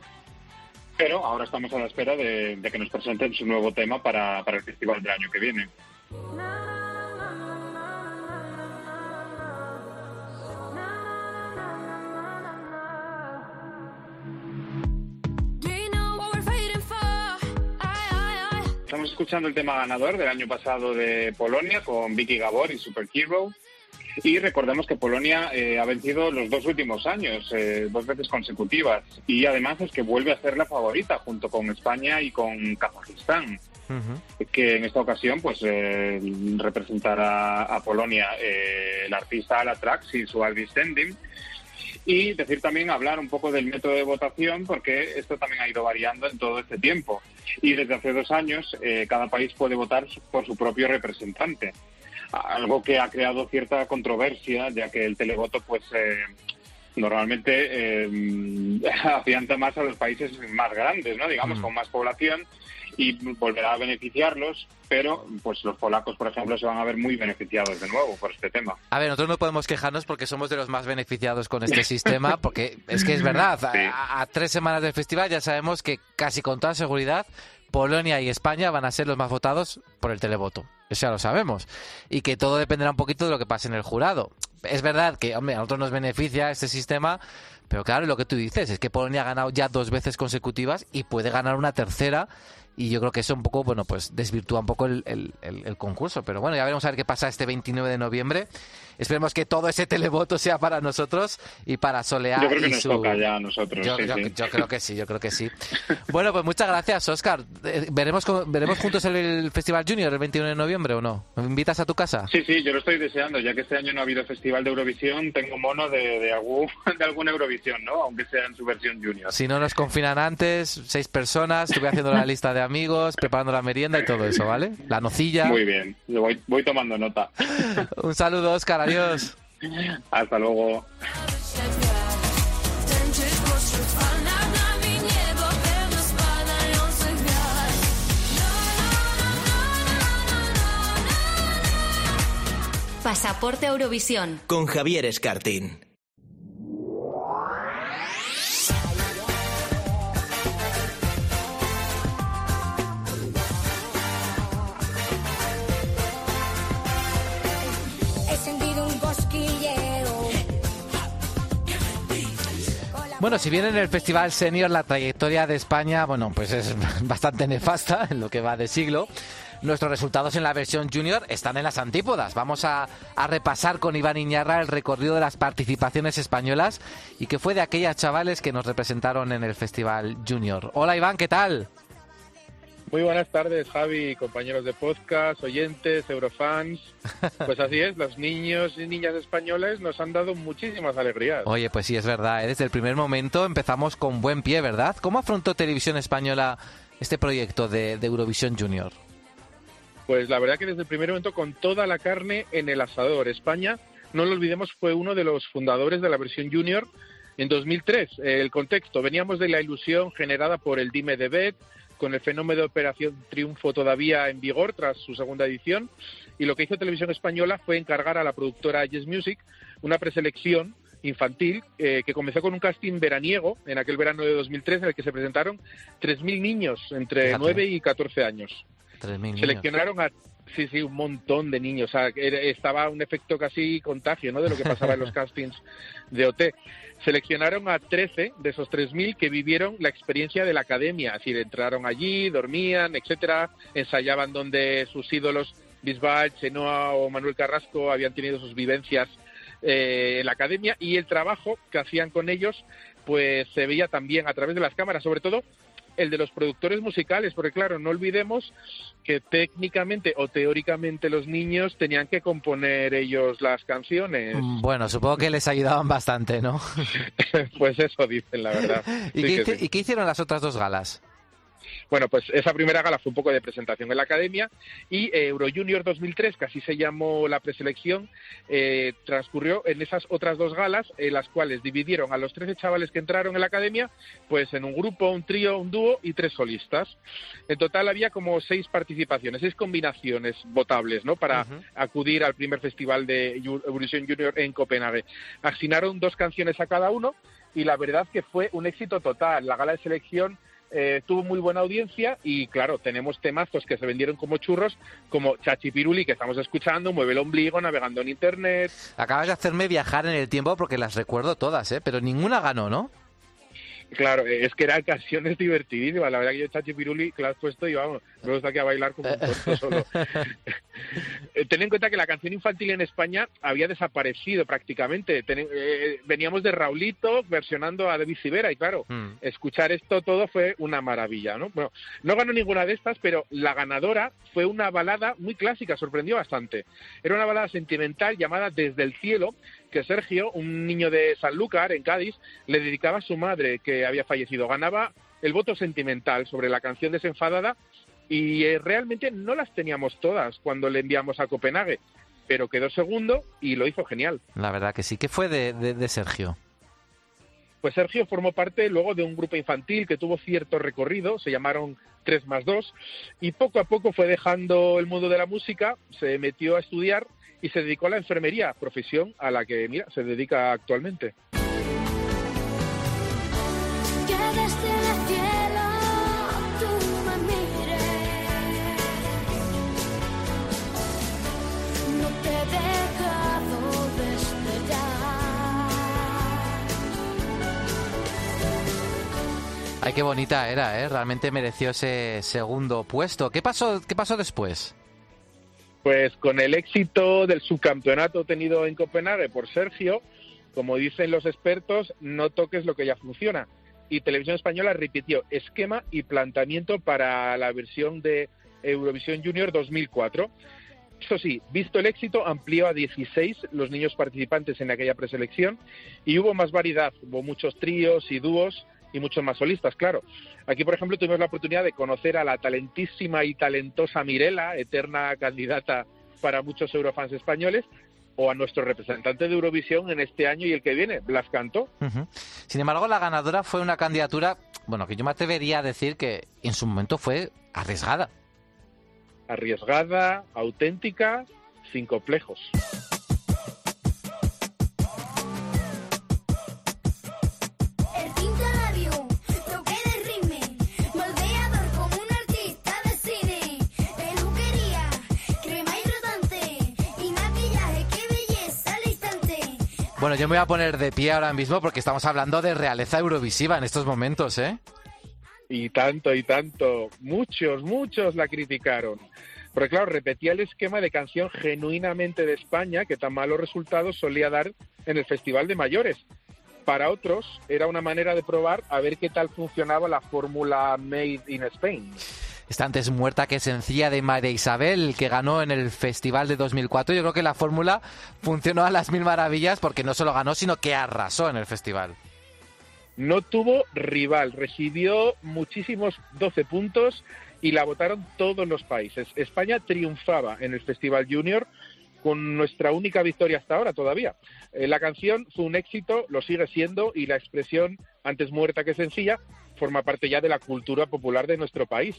Speaker 11: pero ahora estamos a la espera de, de que nos presenten su nuevo tema para, para el festival del año que viene. Estamos escuchando el tema ganador del año pasado de Polonia con Vicky Gabor y Super Hero. Y recordemos que Polonia eh, ha vencido los dos últimos años, eh, dos veces consecutivas. Y además es que vuelve a ser la favorita junto con España y con Kazajistán, que en esta ocasión pues eh, representará a Polonia eh, el artista Ala Trax y su Alvis. Y decir también, hablar un poco del método de votación, porque esto también ha ido variando en todo este tiempo. Y desde hace dos años, eh, cada país puede votar por su propio representante. Algo que ha creado cierta controversia, ya que el televoto, pues, eh, normalmente eh, afianza más a los países más grandes, ¿no? Digamos,
Speaker 4: Mm.
Speaker 11: con más población y volverá a beneficiarlos, pero pues los polacos, por ejemplo, se van a ver muy beneficiados de nuevo por este tema.
Speaker 4: A ver, nosotros no podemos quejarnos porque somos de los más beneficiados con este sistema, porque es que es verdad, a-
Speaker 11: Sí.
Speaker 4: a, a tres semanas del festival ya sabemos que casi con toda seguridad Polonia y España van a ser los más votados por el televoto. Eso ya lo sabemos. Y que todo dependerá un poquito de lo que pase en el jurado. Es verdad que, hombre, a nosotros nos beneficia este sistema, pero claro, lo que tú dices es que Polonia ha ganado ya dos veces consecutivas y puede ganar una tercera. Y yo creo que eso un poco, bueno, pues desvirtúa un poco el, el- el- el concurso. Pero bueno, ya veremos a ver qué pasa este 29 de noviembre. Esperemos que todo ese televoto sea para nosotros y para Soleá
Speaker 11: Yo creo que
Speaker 4: y
Speaker 11: nos
Speaker 4: su...
Speaker 11: toca ya a nosotros.
Speaker 4: Yo,
Speaker 11: sí,
Speaker 4: yo-
Speaker 11: sí.
Speaker 4: yo creo que sí, yo creo que sí. Bueno, pues muchas gracias, Oscar. Eh, ¿Veremos, ¿Veremos juntos el, el Festival Junior el 21 de noviembre o no? ¿Me invitas a tu casa?
Speaker 11: Sí, sí, yo lo estoy deseando, ya que este año no ha habido Festival de Eurovisión, tengo mono de, de, algún, de alguna Eurovisión, ¿no? Aunque sea en su versión junior.
Speaker 4: Si no nos confinan antes, seis personas, estuve haciendo la lista de amigos, preparando la merienda y todo eso, ¿vale? La nocilla.
Speaker 11: Muy bien, yo voy, voy tomando nota.
Speaker 4: Un saludo, Oscar, adiós.
Speaker 11: Hasta luego.
Speaker 2: Pasaporte Eurovisión.
Speaker 3: Con Javier Escartín.
Speaker 4: Bueno, si bien en el Festival Senior la trayectoria de España, bueno, pues es bastante nefasta en lo que va de siglo, nuestros resultados en la versión junior están en las antípodas. Vamos a, a repasar con Iván Iñarra el recorrido de las participaciones españolas y que fue de aquellas chavales que nos representaron en el Festival Junior. Hola Iván, ¿qué tal?
Speaker 12: Muy buenas tardes, Javi, compañeros de podcast, oyentes, eurofans. Pues así es, los niños y niñas españoles nos han dado muchísimas alegrías.
Speaker 4: Oye, pues sí, es verdad. ¿eh? Desde el primer momento empezamos con buen pie, ¿verdad? ¿Cómo afrontó Televisión Española este proyecto de, de Eurovisión Junior?
Speaker 12: Pues la verdad que desde el primer momento con toda la carne en el asador. España, no lo olvidemos, fue uno de los fundadores de la versión junior en 2003. El contexto, veníamos de la ilusión generada por el Dime de Bet, con el fenómeno de Operación Triunfo todavía en vigor tras su segunda edición, y lo que hizo Televisión Española fue encargar a la productora Yes Music una preselección infantil eh, que comenzó con un casting veraniego en aquel verano de 2003 en el que se presentaron 3.000 niños entre
Speaker 4: Fíjate.
Speaker 12: 9 y 14 años.
Speaker 4: 3.000 niños.
Speaker 12: Seleccionaron a sí, sí, un montón de niños. O sea, estaba un efecto casi contagio, ¿no? De lo que pasaba en los castings de OT. Seleccionaron a 13 de esos 3.000 que vivieron la experiencia de la academia. Es decir, entraron allí, dormían, etcétera, ensayaban donde sus ídolos, Bisbal, Chenoa o Manuel Carrasco, habían tenido sus vivencias eh, en la academia y el trabajo que hacían con ellos pues se veía también a través de las cámaras, sobre todo el de los productores musicales, porque claro, no olvidemos que técnicamente o teóricamente los niños tenían que componer ellos las canciones.
Speaker 4: Mm, Bueno, supongo que les ayudaban bastante, ¿no?
Speaker 12: pues eso dicen, la verdad.
Speaker 4: ¿Y,
Speaker 12: Sí
Speaker 4: qué,
Speaker 12: que
Speaker 4: hice-
Speaker 12: sí.
Speaker 4: y qué hicieron las otras dos galas?
Speaker 12: Bueno, pues esa primera gala fue un poco de presentación en la academia y eh, Euro Junior 2003, que así se llamó la preselección, eh, transcurrió en esas otras dos galas, en las cuales dividieron a los 13 chavales que entraron en la academia, pues en un grupo, un trío, un dúo y tres solistas. En total había como seis participaciones, seis combinaciones votables, ¿no? Para acudir al primer festival de Eurovisión Junior en Copenhague. Asignaron dos canciones a cada uno y la verdad que fue un éxito total. La gala de selección eh, tuvo muy buena audiencia y claro, tenemos temazos que se vendieron como churros, como Chachipiruli, que estamos escuchando, Mueve el ombligo, navegando en internet.
Speaker 4: Acabas de hacerme viajar en el tiempo porque las recuerdo todas, ¿eh? Pero ninguna ganó, ¿no?
Speaker 12: Claro, es que eran canciones divertidísimas. La verdad que yo Chachipiruli que la has puesto y vamos, me gusta que a bailar como un tonto solo. Eh, Ten en cuenta que la canción infantil en España había desaparecido prácticamente. Ten- eh, veníamos de Raulito versionando a David Civera y claro,
Speaker 4: Mm.
Speaker 12: escuchar esto todo fue una maravilla, ¿no? Bueno, no ganó ninguna de estas, pero la ganadora fue una balada muy clásica, sorprendió bastante. Era una balada sentimental llamada Desde el cielo, que Sergio, un niño de Sanlúcar, en Cádiz, le dedicaba a su madre, que había fallecido. Ganaba el voto sentimental sobre la canción desenfadada y eh, realmente no las teníamos todas cuando le enviamos a Copenhague, pero quedó segundo y lo hizo genial.
Speaker 4: La verdad que sí. ¿Qué fue de, de- de Sergio?
Speaker 12: Pues Sergio formó parte luego de un grupo infantil que tuvo cierto recorrido, se llamaron 3 más 2, y poco a poco fue dejando el mundo de la música, se metió a estudiar y se dedicó a la enfermería, profesión a la que, mira, se dedica actualmente.
Speaker 4: Ay, qué bonita era, ¿eh? Realmente mereció ese segundo puesto. ¿Qué pasó, qué pasó después?
Speaker 12: Pues con el éxito del subcampeonato tenido en Copenhague por Sergio, como dicen los expertos, no toques lo que ya funciona. Y Televisión Española repitió esquema y planteamiento para la versión de Eurovisión Junior 2004. Eso sí, visto el éxito, amplió a 16 los niños participantes en aquella preselección y hubo más variedad. Hubo muchos tríos y dúos y muchos más solistas, claro. Aquí, por ejemplo, tuvimos la oportunidad de conocer a la talentísima y talentosa Mirela, eterna candidata para muchos eurofans españoles, o a nuestro representante de Eurovisión en este año y el que viene, Blas Cantó.
Speaker 4: Sin embargo, la ganadora fue una candidatura, bueno, que yo me atrevería a decir que en su momento fue arriesgada.
Speaker 12: Arriesgada, auténtica, sin complejos.
Speaker 4: Bueno, yo me voy a poner de pie ahora mismo porque estamos hablando de realeza eurovisiva en estos momentos, ¿eh?
Speaker 12: Y tanto, y tanto. Muchos, muchos la criticaron. Porque claro, repetía el esquema de canción genuinamente de España que tan malos resultados solía dar en el Festival de Mayores. Para otros era una manera de probar a ver qué tal funcionaba la fórmula Made in Spain.
Speaker 4: Está antes muerta que sencilla de María Isabel, que ganó en el Festival de 2004. Yo creo que la fórmula funcionó a las mil maravillas porque no solo ganó, sino que arrasó en el festival.
Speaker 12: No tuvo rival, recibió muchísimos 12 puntos y la votaron todos los países. España triunfaba en el Festival Junior con nuestra única victoria hasta ahora todavía. Eh, la canción fue un éxito, lo sigue siendo, y la expresión antes muerta que sencilla forma parte ya de la cultura popular de nuestro país.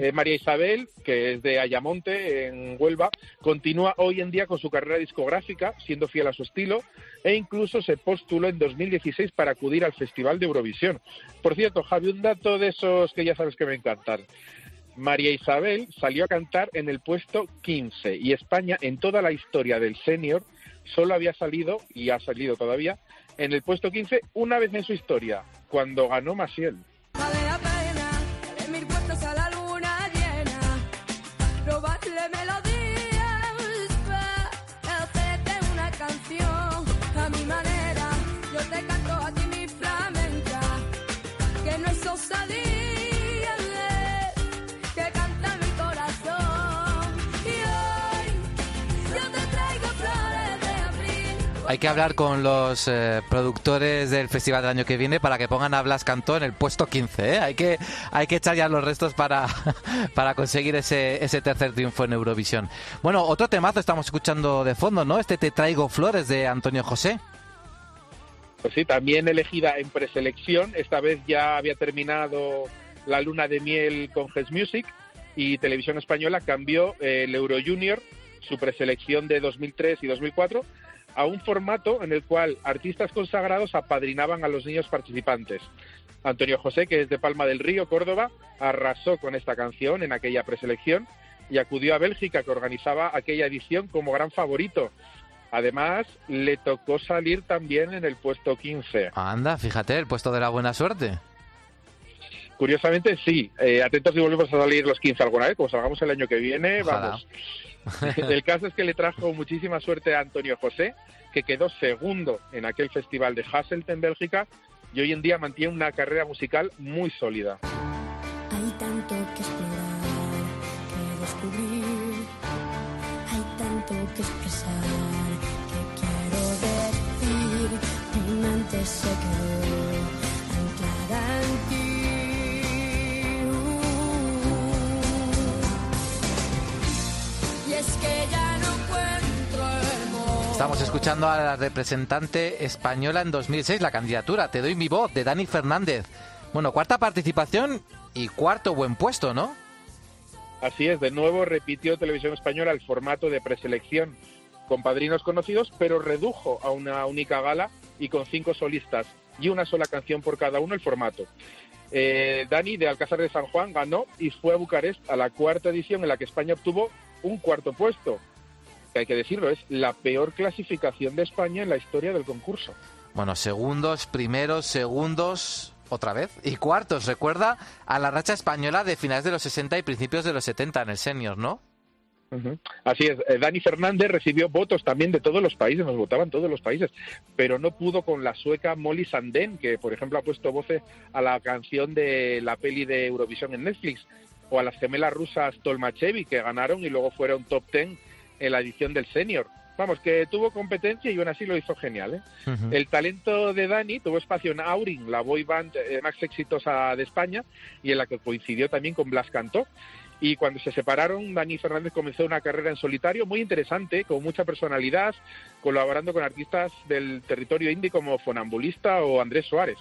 Speaker 12: Eh, María Isabel, que es de Ayamonte, en Huelva, continúa hoy en día con su carrera discográfica, siendo fiel a su estilo, e incluso se postuló en 2016 para acudir al Festival de Eurovisión. Por cierto, Javi, un dato de esos que ya sabes que me encantan. María Isabel salió a cantar en el puesto 15 y España en toda la historia del senior solo había salido, y ha salido todavía, en el puesto 15 una vez en su historia, cuando ganó Maciel.
Speaker 4: Hay que hablar con los eh, productores del festival del año que viene para que pongan a Blas Cantó en el puesto 15. ¿eh? Hay, que, hay que echar ya los restos para, para conseguir ese, ese tercer triunfo en Eurovisión. Bueno, otro temazo estamos escuchando de fondo, ¿no? Este Te traigo flores de Antonio José.
Speaker 12: Pues sí, también elegida en preselección. Esta vez ya había terminado la luna de miel con Ges Music y Televisión Española cambió eh, el Euro Junior, su preselección de 2003 y 2004, a un formato en el cual artistas consagrados apadrinaban a los niños participantes. Antonio José, que es de Palma del Río, Córdoba, arrasó con esta canción en aquella preselección y acudió a Bélgica, que organizaba aquella edición como gran favorito. Además, le tocó salir también en el puesto 15.
Speaker 4: Anda, fíjate, el puesto de la buena suerte.
Speaker 12: Curiosamente, sí. Eh, atentos si volvemos a salir los 15 alguna vez, como salgamos el año que viene,
Speaker 4: Ojalá.
Speaker 12: vamos. el caso es que le trajo muchísima suerte a Antonio José, que quedó segundo en aquel festival de Hasselt en Bélgica y hoy en día mantiene una carrera musical muy sólida.
Speaker 7: Hay tanto que explorar, que descubrir. Hay tanto que expresar, que quiero decir. Mi mente se quedó
Speaker 4: Estamos escuchando a la representante española en 2006, la candidatura Te doy mi voz de Dani Fernández. Bueno, cuarta participación y cuarto buen puesto, ¿no?
Speaker 12: Así es, de nuevo repitió Televisión Española el formato de preselección con padrinos conocidos, pero redujo a una única gala y con cinco solistas y una sola canción por cada uno el formato. Eh, Dani de Alcázar de San Juan ganó y fue a Bucarest a la cuarta edición en la que España obtuvo un cuarto puesto. Que hay que decirlo, es la peor clasificación de España en la historia del concurso.
Speaker 4: Bueno, segundos, primeros, segundos, otra vez. Y cuartos, recuerda a la racha española de finales de los 60 y principios de los 70 en el senior, ¿no?
Speaker 12: Así es, eh, Dani Fernández recibió votos también de todos los países, nos votaban todos los países, pero no pudo con la sueca Molly Sandén, que por ejemplo ha puesto voces a la canción de la peli de Eurovisión en Netflix, o a las gemelas rusas Tolmachevi, que ganaron y luego fueron top ten en la edición del senior. Vamos, que tuvo competencia y aún así lo hizo genial. ¿eh? El talento de Dani tuvo espacio en Aurin, la boy band eh, más exitosa de España y en la que coincidió también con Blas Cantó. Y cuando se separaron, Dani Fernández comenzó una carrera en solitario muy interesante, con mucha personalidad, colaborando con artistas del territorio indie como Fonambulista o Andrés Suárez.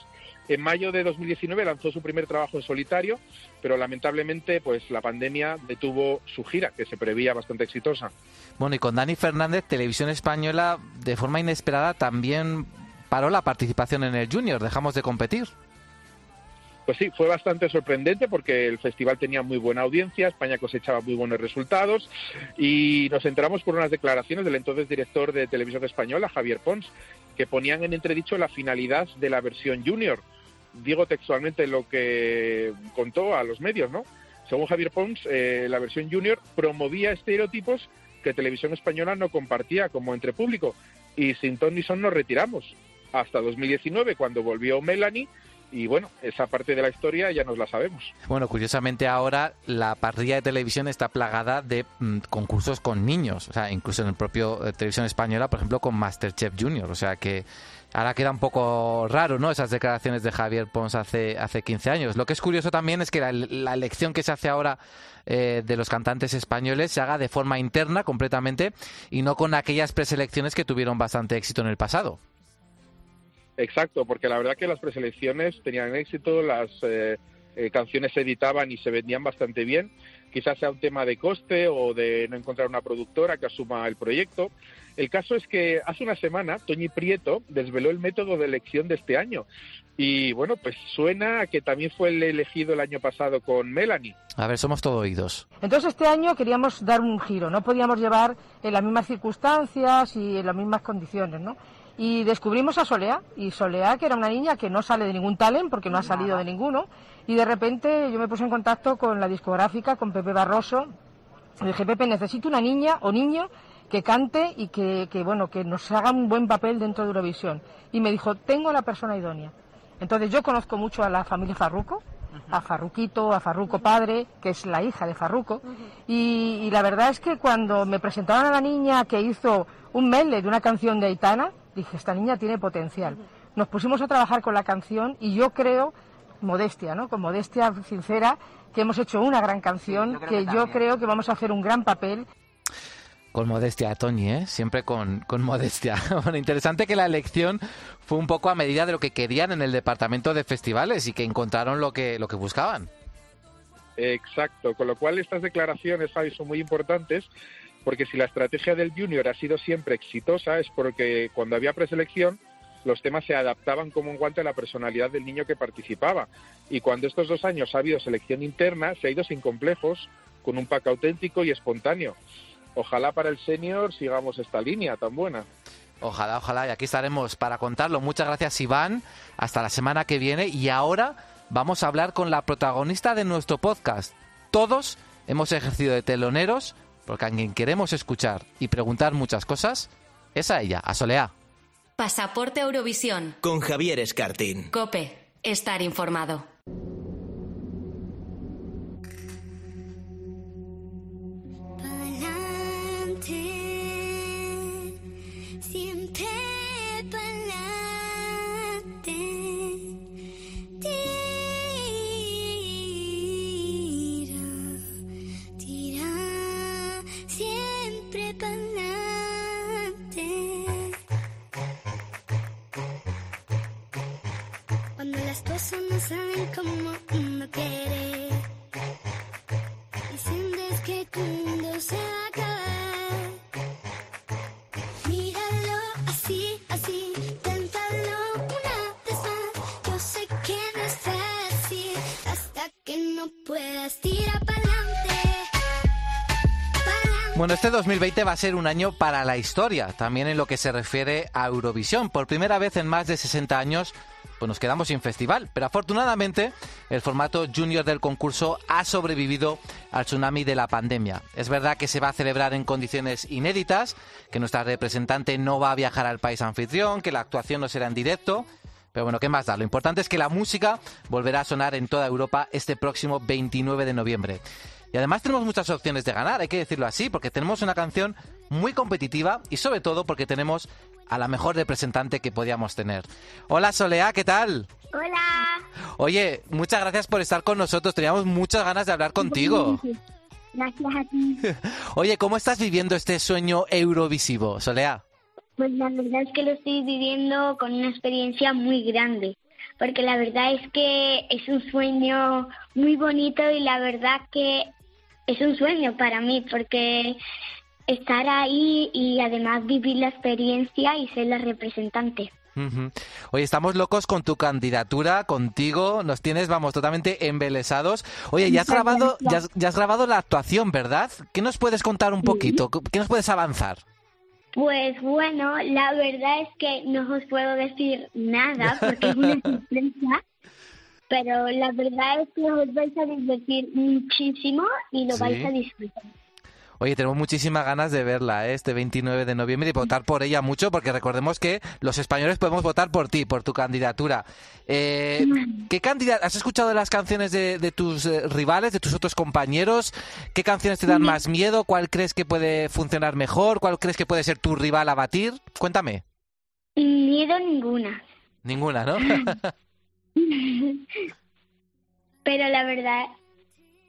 Speaker 12: En mayo de 2019 lanzó su primer trabajo en solitario, pero lamentablemente pues la pandemia detuvo su gira, que se prevía bastante exitosa.
Speaker 4: Bueno, y con Dani Fernández, Televisión Española, de forma inesperada, también paró la participación en el Junior. Dejamos de competir.
Speaker 12: Pues sí, fue bastante sorprendente porque el festival tenía muy buena audiencia, España cosechaba muy buenos resultados y nos enteramos por unas declaraciones del entonces director de Televisión Española, Javier Pons, que ponían en entredicho la finalidad de la versión junior. Digo textualmente lo que contó a los medios, ¿no? Según Javier Pons, eh, la versión junior promovía estereotipos que Televisión Española no compartía como entre público y sin ton ni son nos retiramos hasta 2019 cuando volvió Melanie y bueno, esa parte de la historia ya nos la sabemos.
Speaker 4: Bueno, curiosamente ahora la parrilla de televisión está plagada de mm, concursos con niños. O sea, incluso en el propio eh, Televisión Española, por ejemplo, con Masterchef Junior. O sea que ahora queda un poco raro, ¿no? Esas declaraciones de Javier Pons hace, hace 15 años. Lo que es curioso también es que la, elección que se hace ahora eh, de los cantantes españoles se haga de forma interna completamente y no con aquellas preselecciones que tuvieron bastante éxito en el pasado.
Speaker 12: Exacto, porque la verdad que las preselecciones tenían éxito, las eh, eh, canciones se editaban y se vendían bastante bien. Quizás sea un tema de coste o de no encontrar una productora que asuma el proyecto. El caso es que hace una semana Toñi Prieto desveló el método de elección de este año. Y bueno, pues suena a que también fue el elegido el año pasado con Melanie.
Speaker 4: A ver, somos todo oídos.
Speaker 13: Entonces este año queríamos dar un giro, no podíamos llevar en las mismas circunstancias y en las mismas condiciones, ¿no? Y descubrimos a Solea, y Solea, que era una niña que no sale de ningún talent, porque no ha salido de ninguno, y de repente yo me puse en contacto con la discográfica, con Pepe Barroso, y dije, Pepe, necesito una niña o niño que cante y que, que, bueno, que nos haga un buen papel dentro de Eurovisión. Y me dijo, tengo la persona idónea. Entonces yo conozco mucho a la familia Farruco, a Farruquito, a Farruco padre, que es la hija de Farruco, y, y la verdad es que cuando me presentaron a la niña que hizo un medley de una canción de Aitana, dije, esta niña tiene potencial. Nos pusimos a trabajar con la canción y yo creo, modestia, ¿no? Con modestia sincera, que hemos hecho una gran canción, que, yo creo que vamos a hacer un gran papel.
Speaker 4: Con modestia, Toñi, ¿eh? Siempre con, con modestia. Bueno, interesante que la elección fue un poco a medida de lo que querían en el departamento de festivales y que encontraron lo que, lo que buscaban.
Speaker 12: Exacto, con lo cual estas declaraciones, Javi, son muy importantes porque si la estrategia del junior ha sido siempre exitosa es porque cuando había preselección los temas se adaptaban como un guante a la personalidad del niño que participaba. Y cuando estos dos años ha habido selección interna, se ha ido sin complejos, con un pack auténtico y espontáneo. Ojalá para el senior sigamos esta línea tan buena.
Speaker 4: Ojalá, ojalá, y aquí estaremos para contarlo. Muchas gracias, Iván. Hasta la semana que viene. Y ahora vamos a hablar con la protagonista de nuestro podcast. Todos hemos ejercido de teloneros, porque a quien queremos escuchar y preguntar muchas cosas es a ella, a Soleá.
Speaker 2: Pasaporte Eurovisión.
Speaker 3: Con Javier Escartín.
Speaker 2: Cope. Estar informado.
Speaker 7: Pa'lante, siempre Cuando no salen como uno quiere. Y sientes que tu mundo se va a acabar. Míralo así, así, téntalo una vez más. Yo sé que no es fácil hasta que no puedas tirar para adelante.
Speaker 4: Bueno, este 2020 va a ser un año para la historia, también en lo que se refiere a Eurovisión. Por primera vez en más de 60 años, pues nos quedamos sin festival. Pero afortunadamente, el formato junior del concurso ha sobrevivido al tsunami de la pandemia. Es verdad que se va a celebrar en condiciones inéditas, que nuestra representante no va a viajar al país anfitrión, que la actuación no será en directo, Pero bueno, ¿qué más da? Lo importante es que la música volverá a sonar en toda Europa este próximo 29 de noviembre. Y además tenemos muchas opciones de ganar, hay que decirlo así, porque tenemos una canción muy competitiva y sobre todo porque tenemos a la mejor representante que podíamos tener. Hola Soleá, ¿qué tal?
Speaker 14: Hola.
Speaker 4: Oye, muchas gracias por estar con nosotros, teníamos muchas ganas de hablar contigo.
Speaker 14: Gracias a ti.
Speaker 4: Oye, ¿cómo estás viviendo este sueño eurovisivo, Soleá?
Speaker 14: Pues la verdad es que lo estoy viviendo con una experiencia muy grande, porque la verdad es que es un sueño muy bonito y la verdad que es un sueño para mí, porque estar ahí y además vivir la experiencia y ser la representante.
Speaker 4: Oye, estamos locos con tu candidatura, contigo, nos tienes, vamos, totalmente embelesados. Oye, ya has grabado, ya
Speaker 14: gracias.
Speaker 4: has, ya has grabado la actuación, ¿verdad? ¿Qué nos puedes contar un poquito? ¿Qué nos puedes avanzar?
Speaker 14: Pues bueno, la verdad es que no os puedo decir nada porque es una sorpresa, pero la verdad es que os vais a divertir muchísimo y lo
Speaker 4: Sí.
Speaker 14: vais a disfrutar.
Speaker 4: Oye, tenemos muchísimas ganas de verla, ¿eh? este 29 de noviembre y votar por ella mucho, porque recordemos que los españoles podemos votar por ti, por tu candidatura. Eh, ¿Qué candida- ¿Has escuchado las canciones de, de tus eh, rivales, de tus otros compañeros? ¿Qué canciones te dan más miedo? ¿Cuál crees que puede funcionar mejor? ¿Cuál crees que puede ser tu rival a batir? Cuéntame.
Speaker 14: Miedo ninguna.
Speaker 4: Ninguna, ¿no?
Speaker 14: Pero la verdad,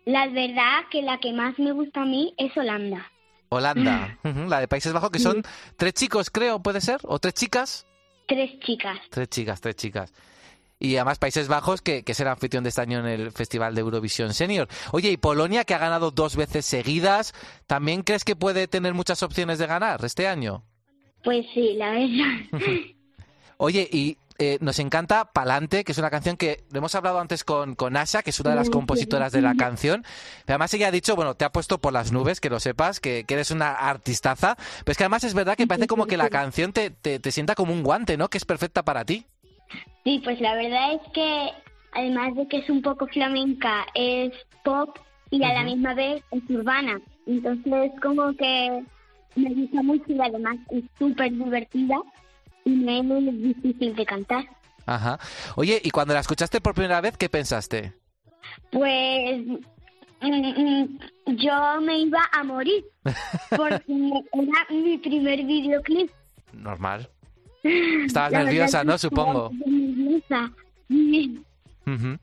Speaker 14: la verdad que la que más me gusta a mí es Holanda.
Speaker 4: Holanda, la de Países Bajos, que son tres chicos, creo, ¿puede ser? ¿O tres chicas?
Speaker 14: Tres chicas.
Speaker 4: Tres chicas, tres chicas. Y además Países Bajos, que, que será anfitrión de este año en el Festival de Eurovisión Senior. Oye, y Polonia, que ha ganado dos veces seguidas, ¿también crees que puede tener muchas opciones de ganar este año?
Speaker 14: Pues sí, la verdad.
Speaker 4: Oye, y eh, nos encanta Palante, que es una canción que lo hemos hablado antes con, con Asha, que es una de las compositoras de la canción. Pero además ella ha dicho, bueno, te ha puesto por las nubes, que lo sepas, que, que eres una artistaza. Pero es que además es verdad que parece como que la canción te, te, te sienta como un guante, ¿no? Que es perfecta para ti.
Speaker 14: Sí, pues la verdad es que además de que es un poco flamenca, es pop y a la misma vez es urbana. Entonces como que me gusta mucho y además es súper divertida y no es difícil de cantar.
Speaker 4: Ajá. Oye, y cuando la escuchaste por primera vez, ¿qué pensaste?
Speaker 14: Pues mm, mm, yo me iba a morir porque era mi primer videoclip.
Speaker 4: Normal. Estabas
Speaker 14: La
Speaker 4: nerviosa, ¿no? Supongo.
Speaker 14: nerviosa. Sí.
Speaker 4: Ujú.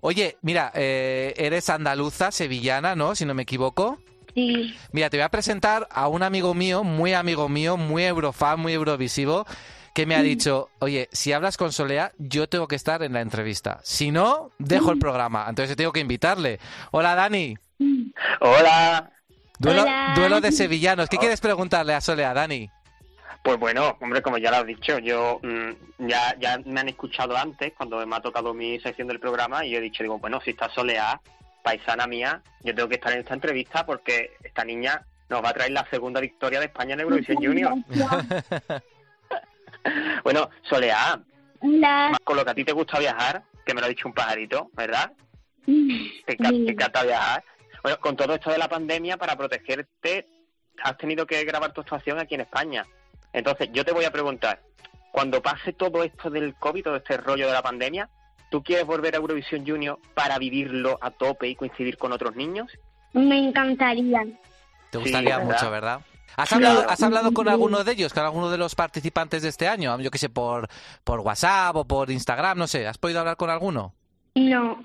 Speaker 4: Oye, mira, eh, eres andaluza, sevillana, ¿no? Si no me equivoco.
Speaker 14: Sí.
Speaker 4: Mira, te voy a presentar a un amigo mío, muy amigo mío, muy eurofan, muy eurovisivo, que me ha dicho, oye, si hablas con Solea, yo tengo que estar en la entrevista. Si no, dejo el programa. Entonces tengo que invitarle. Hola, Dani.
Speaker 8: Hola.
Speaker 4: Duelo,
Speaker 8: Hola.
Speaker 4: duelo de sevillanos. ¿Qué quieres preguntarle a Solea, Dani?
Speaker 8: Pues bueno, hombre, como ya lo has dicho, yo mm, ya, ya me han escuchado antes cuando me ha tocado mi sección del programa y yo he dicho, digo, bueno, si está soleada, paisana mía, yo tengo que estar en esta entrevista porque esta niña nos va a traer la segunda victoria de España en Eurovisión Junior. bueno, Soleá,
Speaker 14: Hola.
Speaker 8: con lo que a ti te gusta viajar, que me lo ha dicho un pajarito, ¿verdad? Te, enca- te encanta viajar. Bueno, con todo esto de la pandemia, para protegerte, has tenido que grabar tu actuación aquí en España. Entonces, yo te voy a preguntar, cuando pase todo esto del COVID, todo este rollo de la pandemia, ¿tú quieres volver a Eurovisión Junior para vivirlo a tope y coincidir con otros niños?
Speaker 14: Me encantaría.
Speaker 4: Te
Speaker 8: Sí,
Speaker 4: gustaría
Speaker 8: ¿verdad?
Speaker 4: mucho, ¿verdad? ¿Has
Speaker 8: Claro.
Speaker 4: hablado, ¿Has hablado con alguno de ellos, con alguno de los participantes de este año? Yo que sé, por, por WhatsApp o por Instagram, no sé. ¿Has podido hablar con alguno?
Speaker 14: No.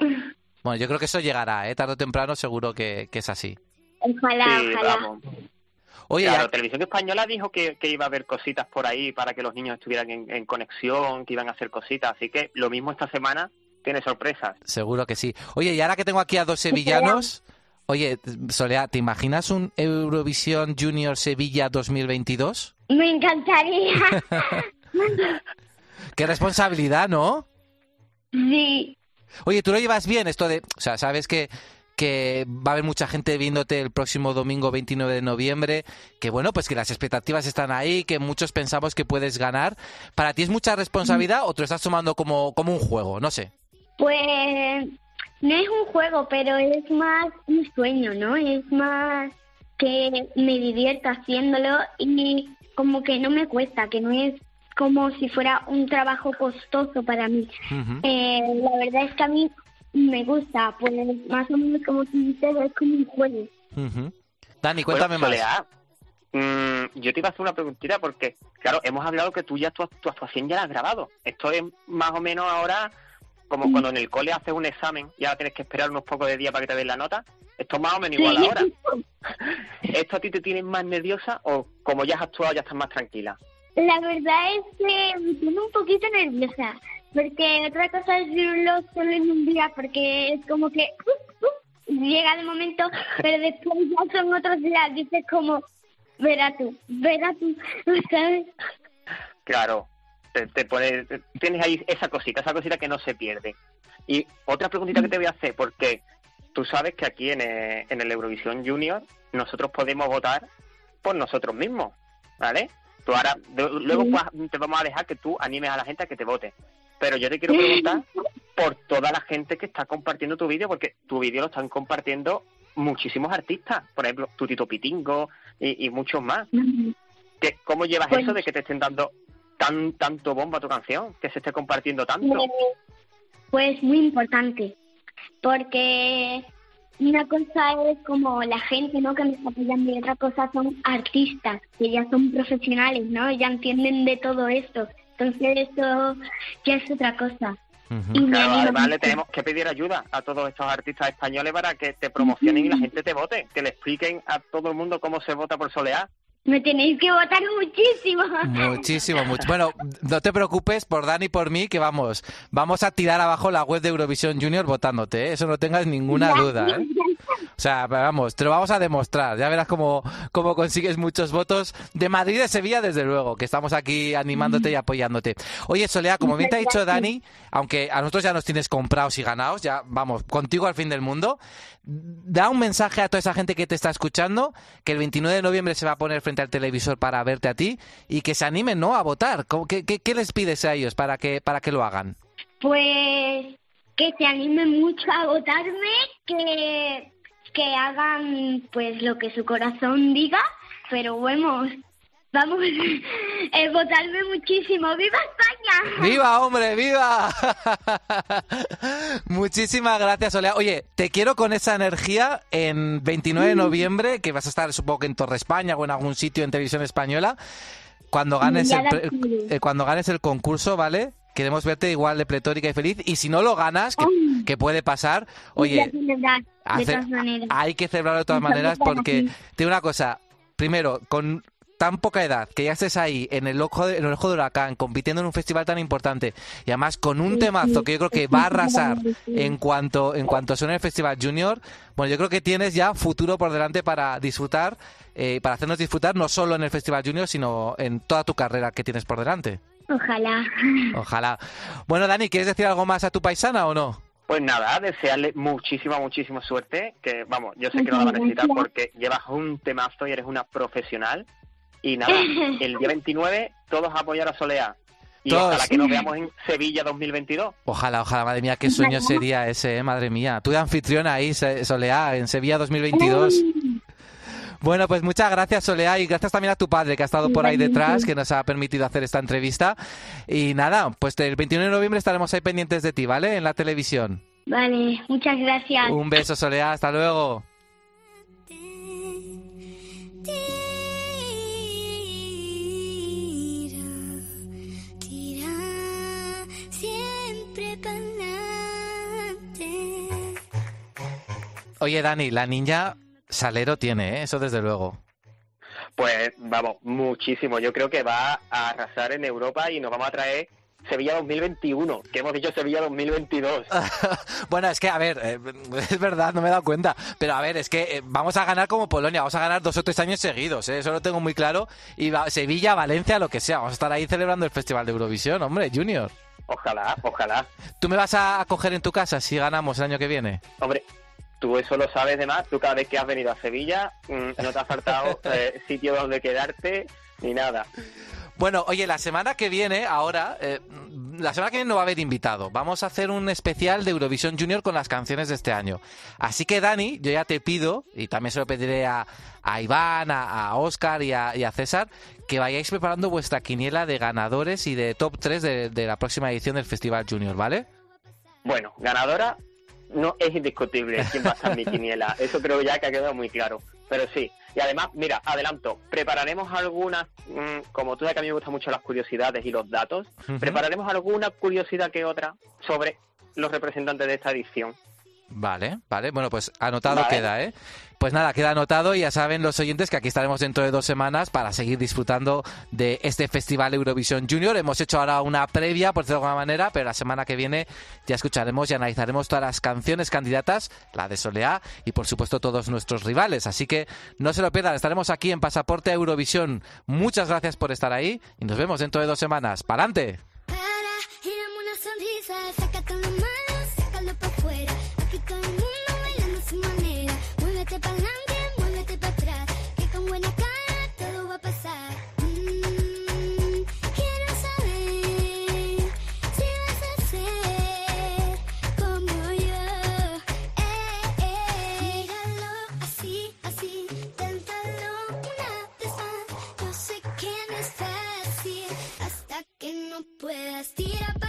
Speaker 4: Bueno, yo creo que eso llegará, ¿eh? Tarde o temprano seguro que, que es así.
Speaker 14: Ojalá,
Speaker 8: Sí,
Speaker 14: ojalá.
Speaker 8: vamos.
Speaker 4: Oye,
Speaker 8: claro,
Speaker 4: ya-
Speaker 8: Televisión Española dijo que, que iba a haber cositas por ahí para que los niños estuvieran en, en conexión, que iban a hacer cositas. Así que lo mismo esta semana tiene sorpresas.
Speaker 4: seguro que sí. Oye, y ahora que tengo aquí a dos sevillanos... Oye, Soledad, ¿te imaginas un Eurovisión Junior Sevilla 2022?
Speaker 14: Me encantaría.
Speaker 4: Qué responsabilidad, ¿no?
Speaker 14: sí.
Speaker 4: Oye, ¿tú lo llevas bien esto de... O sea, sabes que, que va a haber mucha gente viéndote el próximo domingo 29 de noviembre, que bueno, pues que las expectativas están ahí, que muchos pensamos que puedes ganar. ¿Para ti es mucha responsabilidad o te lo estás tomando como, como un juego? No sé.
Speaker 14: Pues no es un juego, pero es más un sueño, ¿no? Es más que me divierto haciéndolo y como que no me cuesta, que no es como si fuera un trabajo costoso para mí. Eh, la verdad es que a mí me gusta, pues más o menos como tú dices, es como un juego.
Speaker 4: Dani, cuéntame
Speaker 8: Bueno,
Speaker 4: más.
Speaker 8: Mm, yo te iba a hacer una preguntita porque, claro, hemos hablado que tú ya tu, tu actuación ya la has grabado. Esto es más o menos ahora como cuando en el cole haces un examen y ahora tienes que esperar unos pocos de días para que te den la nota. Esto es más o menos igual ahora. ¿Esto a ti te tiene más nerviosa o como ya has actuado ya estás más tranquila?
Speaker 14: La verdad es que me tiene un poquito nerviosa, porque otra cosa es vivirlo solo en un día, porque es como que uh, uh, llega el momento, pero después ya son otros días, dices como, verá tú, verá tú, ¿sabes?
Speaker 8: Claro, te, te pone- te- tienes ahí esa cosita, esa cosita que no se pierde. Y otra preguntita que te voy a hacer, porque tú sabes que aquí en el, en el Eurovisión Junior nosotros podemos votar por nosotros mismos, ¿vale? Tú ahora, de- luego te vamos a dejar que tú animes a la gente a que te vote. Pero yo te quiero preguntar por toda la gente que está compartiendo tu vídeo, porque tu vídeo lo están compartiendo muchísimos artistas, por ejemplo, Tutito Pitingo y, muchos más. ¿Qué, ¿Cómo llevas
Speaker 14: Pues-
Speaker 8: eso de que te estén dando tan tanto bomba a tu canción, que se esté compartiendo tanto?
Speaker 14: Pues muy importante, porque una cosa es como la gente ¿no? que me está apoyando y otra cosa son artistas, que ya son profesionales, ¿no? Ya entienden de todo esto. Entonces eso ya es otra cosa. Y me
Speaker 8: Claro, además le tenemos que pedir ayuda a todos estos artistas españoles para que te promocionen y la gente te vote, que le expliquen a todo el mundo cómo se vota por Soleá.
Speaker 14: Me tenéis que votar muchísimo.
Speaker 4: Muchísimo, mucho. Bueno, no te preocupes por Dani y por mí, que vamos, vamos a tirar abajo la web de Eurovisión Junior votándote, ¿eh? eso no tengas ninguna duda. ¿eh? O sea, vamos, te lo vamos a demostrar. Ya verás cómo, cómo consigues muchos votos de Madrid y de Sevilla, desde luego, que estamos aquí animándote y apoyándote. Oye, Solea, como bien te ha dicho Dani, aunque a nosotros ya nos tienes comprados y ganados, ya vamos, contigo al fin del mundo, da un mensaje a toda esa gente que te está escuchando, que el 29 de noviembre se va a poner frente al televisor para verte a ti y que se animen, ¿no?, a votar. ¿Cómo- ¿Qué, qué, qué les pides a ellos para que, para que lo hagan?
Speaker 14: Pues que se animen mucho a votarme, que, que hagan pues lo que su corazón diga, pero bueno, vamos, eh, votarme muchísimo. ¡Viva España!
Speaker 4: ¡Viva, hombre, viva! Muchísimas gracias, Olea. Oye, te quiero con esa energía en 29 de noviembre, que vas a estar, supongo que en Torre España o en algún sitio en televisión española. Cuando ganes, el, eh, cuando ganes el concurso, ¿vale? Queremos verte igual de pletórica y feliz. Y si no lo ganas, que, que puede pasar, oye, hacer- hay que celebrarlo de todas maneras porque te digo una cosa, primero, con tan poca edad, que ya estés ahí en el ojo de, en el ojo de huracán, compitiendo en un festival tan importante y además con un temazo que yo creo que va a arrasar en cuanto en cuanto suene el Festival Junior, bueno, yo creo que tienes ya futuro por delante para disfrutar, eh, para hacernos disfrutar no solo en el Festival Junior, sino en toda tu carrera que tienes por delante.
Speaker 14: Ojalá.
Speaker 4: Ojalá. Bueno, Dani, ¿quieres decir algo más a tu paisana o no?
Speaker 8: Pues nada, desearle muchísima, muchísima suerte, que vamos, yo sé que no la va a necesitar porque llevas un temazo y eres una profesional. Y nada, el día 29 todos a apoyar a Soleá. Y
Speaker 4: Todos.
Speaker 8: ojalá que nos veamos en Sevilla 2022.
Speaker 4: Ojalá, ojalá, madre mía, qué sueño sería ese, eh, madre mía. Tú de anfitriona ahí, Soleá, en Sevilla 2022. Bueno, pues muchas gracias, Soleá, y gracias también a tu padre que ha estado por ahí detrás, que nos ha permitido hacer esta entrevista. Y nada, pues el 21 de noviembre estaremos ahí pendientes de ti, ¿vale? En la televisión.
Speaker 14: Vale, muchas gracias.
Speaker 4: Un beso, Soleá, hasta luego. Oye, Dani, la niña salero tiene, ¿eh? Eso desde luego.
Speaker 8: Pues vamos, muchísimo. Yo creo que va a arrasar en Europa y nos vamos a traer Sevilla 2021, que hemos dicho Sevilla 2022.
Speaker 4: Bueno, es que, a ver, eh, es verdad, no me he dado cuenta. Pero a ver, es que eh, vamos a ganar como Polonia, vamos a ganar dos o tres años seguidos, ¿eh? eso lo tengo muy claro. Y va- Sevilla, Valencia, lo que sea, vamos a estar ahí celebrando el Festival de Eurovisión, hombre, Junior.
Speaker 8: Ojalá, ojalá.
Speaker 4: ¿Tú me vas a acoger en tu casa si ganamos el año que viene?
Speaker 8: Hombre, tú eso lo sabes de más. Tú cada vez que has venido a Sevilla mm, no te ha faltado eh, sitio donde quedarte ni nada.
Speaker 4: Bueno, oye, la semana que viene, ahora, eh, la semana que viene no va a haber invitado. Vamos a hacer un especial de Eurovisión Junior con las canciones de este año. Así que, Dani, yo ya te pido, y también se lo pediré a, a Iván, a, a Oscar y a, y a César, que vayáis preparando vuestra quiniela de ganadores y de top 3 de, de la próxima edición del Festival Junior, ¿vale?
Speaker 8: Bueno, ganadora no es indiscutible quién va a estar en mi quiniela. Eso creo ya que ha quedado muy claro. Pero sí. Y además, mira, adelanto, prepararemos algunas, mm, como tú sabes que a mí me gustan mucho las curiosidades y los datos, prepararemos alguna curiosidad que otra sobre los representantes de esta edición.
Speaker 4: Vale, vale. Bueno, pues anotado
Speaker 8: Vale.
Speaker 4: queda, ¿eh? Pues nada, queda anotado y ya saben los oyentes que aquí estaremos dentro de dos semanas para seguir disfrutando de este Festival Eurovisión Junior. Hemos hecho ahora una previa, por decirlo de alguna manera, pero la semana que viene ya escucharemos y analizaremos todas las canciones candidatas, la de Soleá y por supuesto todos nuestros rivales. Así que no se lo pierdan, estaremos aquí en Pasaporte Eurovisión. Muchas gracias por estar ahí y nos vemos dentro de dos semanas. ¡Para adelante!
Speaker 7: no puedas tirar